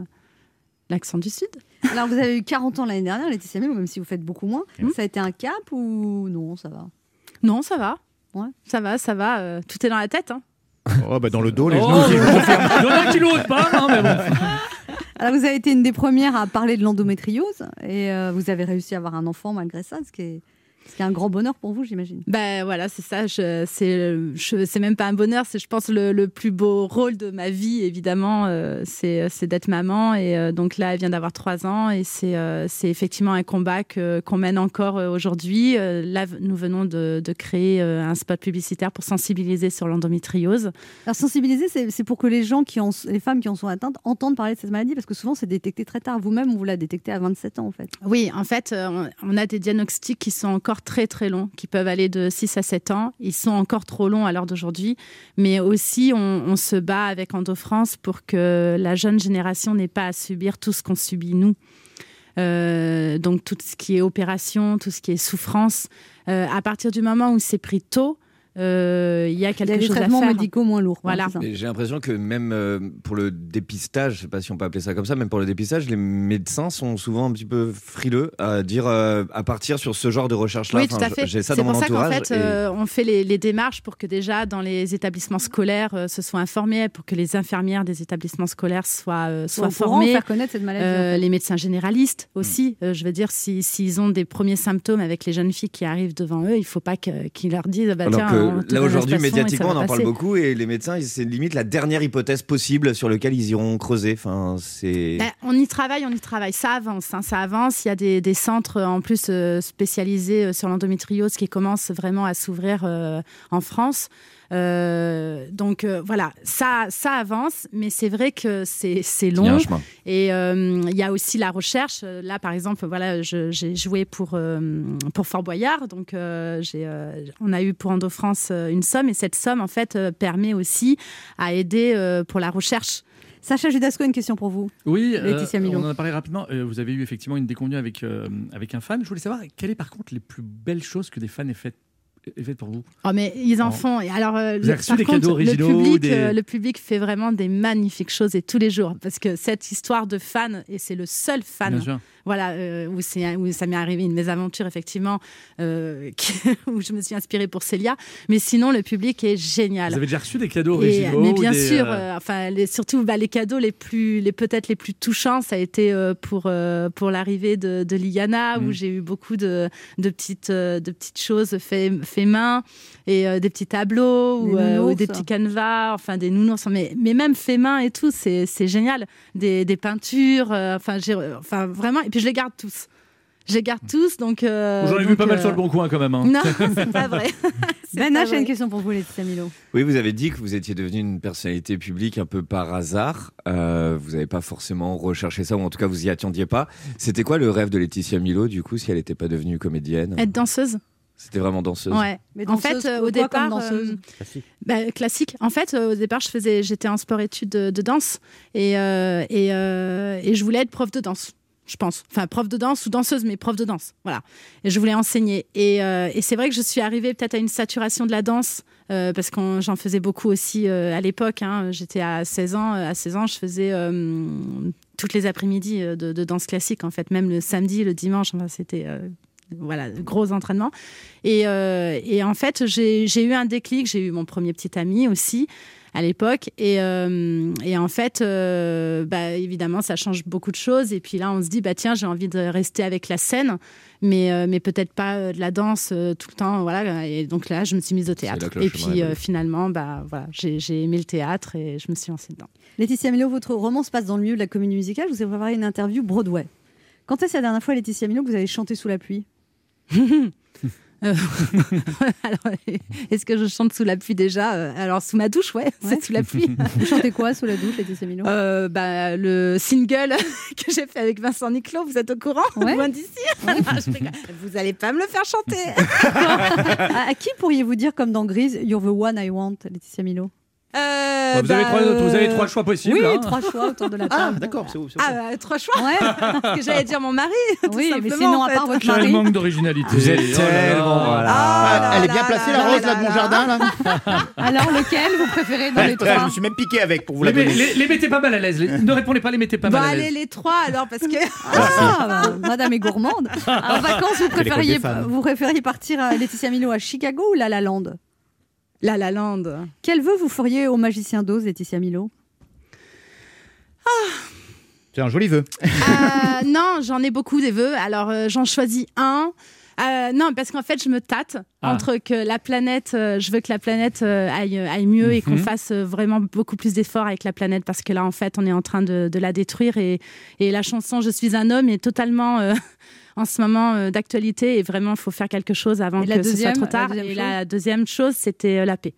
L'accent du Sud. Alors vous avez eu 40 ans l'année dernière, Laetitia Milo, même si vous faites beaucoup moins. Mmh. Ça a été un cap ou non, ça va? Non, ça va. Ouais. Ça va, ça va. euh, tout est dans la tête. Hein. Oh, bah dans le dos, les Oh, genoux confirme. Il y en a qui l'osent pas, hein, mais bon. Alors vous avez été une des premières à parler de l'endométriose et euh, vous avez réussi à avoir un enfant malgré ça, ce qui est, ce qui est un grand bonheur pour vous, j'imagine. Ben voilà, c'est ça. je- C'est je- c'est même pas un bonheur, c'est je pense le, le plus beau rôle de ma vie, évidemment, euh, c'est c'est d'être maman. Et euh, donc là, elle vient d'avoir trois ans et c'est euh, c'est effectivement un combat que- qu'on mène encore euh, aujourd'hui. Euh, là, nous venons de, de créer euh, un spot publicitaire pour sensibiliser sur l'endométriose. Alors sensibiliser, c'est c'est pour que les gens qui en, les femmes qui en sont atteintes entendent parler de cette maladie parce que souvent c'est détecté très tard. Vous-même, vous la détectez à 27 ans en fait. Oui, en fait, euh, on- on a des diagnostics qui sont encore très très longs, qui peuvent aller de 6 à 7 ans. Ils sont encore trop longs à l'heure d'aujourd'hui, mais aussi on, se bat avec EndoFrance pour que la jeune génération n'ait pas à subir tout ce qu'on subit nous. Euh, donc tout ce qui est opération, tout ce qui est souffrance, Euh, à partir du moment où c'est pris tôt, euh, il y a quelque Il y a des chose à traitements faire. médicaux moins lourds. Voilà. c'est J'ai l'impression que même euh, pour le dépistage, je sais pas si on peut appeler ça comme ça, même pour le dépistage, les médecins sont souvent un petit peu frileux à dire euh, à partir sur ce genre de recherche-là. Oui, tout à fait. J'ai ça C'est dans mon pour ça qu'en entourage. fait, et- euh, on fait les, les démarches pour que déjà dans les établissements scolaires euh, se soient informés, pour que les infirmières des établissements scolaires soient, euh, soient formées. faire connaître cette maladie. Euh, les médecins généralistes aussi. Euh, je veux dire, si- s'ils ont des premiers symptômes avec les jeunes filles qui arrivent devant eux, il ne faut pas qu'ils leur disent bah, Alors tiens, que te là aujourd'hui, médiatiquement, on en parle beaucoup et les médecins, c'est limite la dernière hypothèse possible sur laquelle ils iront creuser. Enfin, c'est. Ben, on y travaille, on y travaille. Ça avance, hein, ça avance. Il y a des, des centres euh, en plus euh, spécialisés euh, sur l'endométriose qui commencent vraiment à s'ouvrir euh, en France. Euh, donc euh, voilà, ça, ça avance, mais c'est vrai que c'est c'est Il y a long. un chemin. Et euh, il y a aussi la recherche. Euh, Là, par exemple, voilà, j'ai joué pour, euh, pour Fort Boyard. Donc, euh, euh, on a eu pour Endo France euh, une somme. Et cette somme, en fait, euh, permet aussi à aider euh, pour la recherche. Sacha Judasco, une question pour vous. Oui, euh, Laetitia Milon. on en a parlé rapidement. Euh, vous avez eu effectivement une déconvenue avec, euh, avec un fan. Je voulais savoir, quelles est par contre les plus belles choses que des fans aient faites, faites pour vous Oh, mais ils en Oh. font. Et alors, euh, Vous avez par des contre, cadeaux originaux, le public, des- euh, le public fait vraiment des magnifiques choses et tous les jours. Parce que cette histoire de fan, et c'est le seul fan. Voilà, euh, où, c'est, où ça m'est arrivé une mésaventure, effectivement, euh, qui- où je me suis inspirée pour Célia. Mais sinon, le public est génial. Vous avez déjà reçu des cadeaux Et- originaux mais bien des, sûr, euh, euh, enfin, les, surtout bah, les cadeaux les plus, les peut-être les plus touchants, ça a été euh, pour euh, pour l'arrivée de, de Liana, Mm. où j'ai eu beaucoup de, de petites de petites choses fait, fait main et euh, des petits tableaux Des ou, euh, des petits canevas, enfin des nounours, mais mais même fait main et tout, c'est c'est génial, des, des peintures, euh, enfin j'ai enfin vraiment, et puis je les garde tous. Je les garde tous, donc. euh, J'en ai vu pas mal euh, sur le bon coin quand même. hein. Non, c'est pas vrai. Ben pas H a vrai. une question pour vous, Laetitia Milo. Oui, vous avez dit que vous étiez devenue une personnalité publique un peu par hasard. Euh, vous n'avez pas forcément recherché ça, ou en tout cas vous y attendiez pas. C'était quoi le rêve de Laetitia Milo, du coup, si elle n'était pas devenue comédienne? Être danseuse. C'était vraiment danseuse. Ouais. Mais en danseuse, fait, euh, quoi au comme départ, danseuse? Euh, bah, classique. En fait, euh, au départ, je faisais, j'étais en sport-études de, de danse et euh, et, euh, et je voulais être prof de danse. Je pense. Enfin, prof de danse ou danseuse, mais prof de danse. Voilà. Et je voulais enseigner. Et, euh, c'est vrai que je suis arrivée peut-être à une saturation de la danse. euh, parce que j'en faisais beaucoup aussi euh, à l'époque. hein. J'étais à 16 ans. À 16 ans, je faisais toutes les après-midi de, danse classique, en fait, même le samedi, le dimanche. Enfin, c'était voilà, gros entraînement. Et, et en fait, j'ai eu un déclic. J'ai eu mon premier petit ami aussi à l'époque. Et, euh, et en fait, euh, bah, évidemment, ça change beaucoup de choses. Et puis là, on se dit, bah, tiens, j'ai envie de rester avec la scène, mais, euh, mais peut-être pas euh, de la danse euh, tout le temps. Voilà. Et donc là, je me suis mise au théâtre. Et puis euh, finalement, bah, voilà, j'ai aimé le théâtre et je me suis lancée dedans. Laetitia Milo, votre roman se passe dans le milieu de la comédie musicale. Je vous ai préparé une interview Broadway. Quand est-ce la dernière fois, Laetitia Milo, que vous avez chanté sous la pluie? Euh, alors, est-ce que je chante sous la pluie déjà? Euh, Alors, sous ma douche, ouais, c'est sous la pluie. Vous chantez quoi sous la douche, Laetitia Milo Euh, bah, le single que j'ai fait avec Vincent Niclot, vous êtes au courant? Ouais. Loin d'ici. Je rigole. Vous allez pas me le faire chanter. À, à qui pourriez-vous dire, comme dans Grise, You're the one I want, Laetitia Milo Euh, Bah, vous, avez trois, vous avez euh, trois choix possibles. Oui, hein. trois choix autour de la Ah, table. d'accord, c'est Ah, bah, trois choix Ouais. Parce que j'allais dire mon mari Oui, mais sinon, en à part votre Quel mari. manque d'originalité. Vous êtes Oh tellement. Voilà. Ah, elle est bien placée, là la rose, là là, de mon jardin, là. Alors, lequel vous préférez dans les Je trois me suis même piqué avec pour vous Les, la donner. les- les mettez pas mal à l'aise. Ne répondez pas, les mettez pas mal à allez, l'aise. les trois alors, parce que. Ah, bah, Madame est gourmande. En vacances, vous préfériez, partir à Laetitia Milo à Chicago ou La La Land? La La Land. Quel vœu vous feriez au magicien d'Oz, Laetitia Milo? C'est un joli vœu. Euh, non, j'en ai beaucoup des vœux. Alors, euh, j'en choisis un. Euh, non, parce qu'en fait, je me tâte Ah. entre que la planète, euh, je veux que la planète euh, aille, aille mieux et qu'on Mhm. fasse vraiment beaucoup plus d'efforts avec la planète parce que là, en fait, on est en train de, de la détruire et, et la chanson Je suis un homme est totalement euh, en ce moment euh, d'actualité et vraiment, il faut faire quelque chose avant Et que ce soit trop tard. et la deuxième chose, c'était euh, la paix.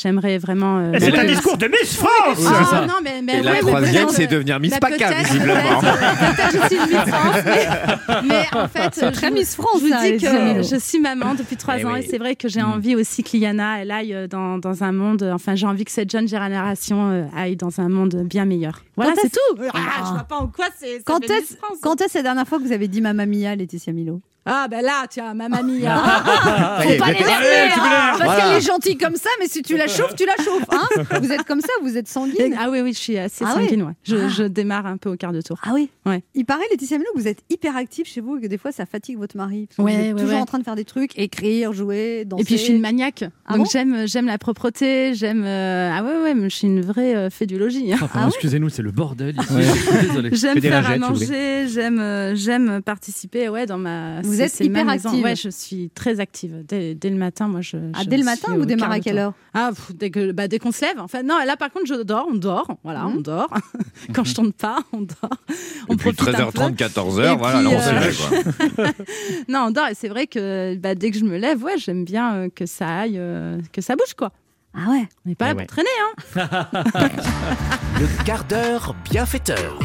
J'aimerais vraiment. euh, C'est un discours de Miss France Ah, ça. non, mais, mais Et la ouais, troisième, c'est euh, devenir Miss bah, PACA, visiblement. Peut-être, peut-être je suis une Miss France, mais, mais en fait, je très Miss France, je vous ça, dis que je suis maman depuis trois Eh ans oui. et c'est vrai que j'ai envie aussi que Liana, elle aille euh, dans, dans un monde, euh, enfin, j'ai envie que cette jeune génération euh, aille dans un monde bien meilleur. Voilà, c'est tout. Ah, je vois pas en quoi c'est. France. quand est-ce la dernière fois que vous avez dit Mamma Mia, Laetitia Milo? Ah, ben là, tiens, ma mamie. hein. Ça y est, Faut pas êtes- l'énerver, Allez, tu hein, m'énerves. parce Voilà. qu'elle est gentille comme ça, mais si tu la chauffes, tu la chauffes. Hein vous êtes comme ça, vous êtes sanguine. Ah oui, oui, je suis assez Ah ouais sanguine, ouais. Je, Ah. je démarre un peu au quart de tour. Ah oui Ouais. Il paraît, Laetitia Milo, que vous êtes hyper active chez vous et que des fois ça fatigue votre mari. Parce que Ouais, vous êtes ouais, toujours ouais. en train de faire des trucs, écrire, jouer, danser. Et puis je suis une maniaque, Ah donc bon j'aime j'aime la propreté, j'aime euh, ah ouais ouais, mais je suis une vraie euh, fédulogie. Ah, pardon, Excusez-nous, c'est le bordel ici. Je suis désolé. J'aime Fais des faire à lingettes, si vous manger, j'aime euh, j'aime participer ouais dans ma. Vous êtes c'est hyper active. Ouais, je suis très active dès, dès le matin. Moi je. Ah, je dès le matin, vous démarrez à quelle heure Ah pff, dès que bah, dès qu'on se lève. Enfin non, là par contre je dors, on dort, voilà, Mhm. on dort. Quand je tourne pas, on dort. On Et puis profite un 13h30, peu. 14h, Et voilà, puis, là, on se euh, lève, quoi. Non, on dort et c'est vrai que bah, dès que je me lève, ouais, j'aime bien euh, que ça aille, euh, que ça bouge quoi. Ah ouais On n'est pas Eh là ouais. pour traîner hein. Le quart d'heure bienfaiteur.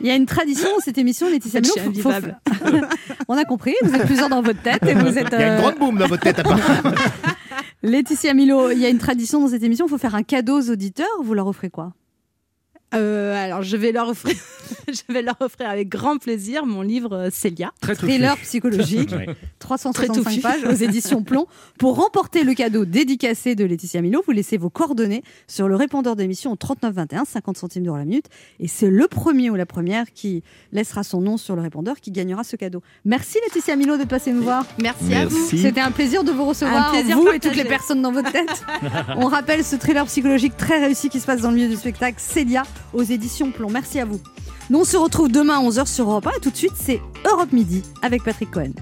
Il y a une tradition dans cette émission, Laetitia faut-. On a compris, vous êtes plusieurs dans votre tête et vous êtes. Il y a une euh, grande boum dans votre tête à part. Laetitia Milo, il y a une tradition dans cette émission, il faut faire un cadeau aux auditeurs. Vous leur offrez quoi? Euh, alors je vais leur offrir, je vais leur offrir avec grand plaisir mon livre euh, Célia. Très. Thriller psychologique, Ouais. 365 touffu. pages aux éditions Plomb. Pour remporter le cadeau dédicacé de Laetitia Milo, vous laissez vos coordonnées sur le répondeur d'émission au 3921, 50 centimes d'euros la minute. Et c'est le premier ou la première qui laissera son nom sur le répondeur qui gagnera ce cadeau. Merci Laetitia Milo d'être passée nous voir. Merci, à vous. C'était un plaisir de vous recevoir, Un plaisir vous et toutes les personnes dans votre tête. On rappelle ce thriller psychologique très réussi qui se passe dans le milieu du spectacle, Célia, aux éditions Plomb. Merci à vous. Nous, on se retrouve demain à 11h sur Europe 1 et tout de suite, c'est Europe Midi avec Patrick Cohen.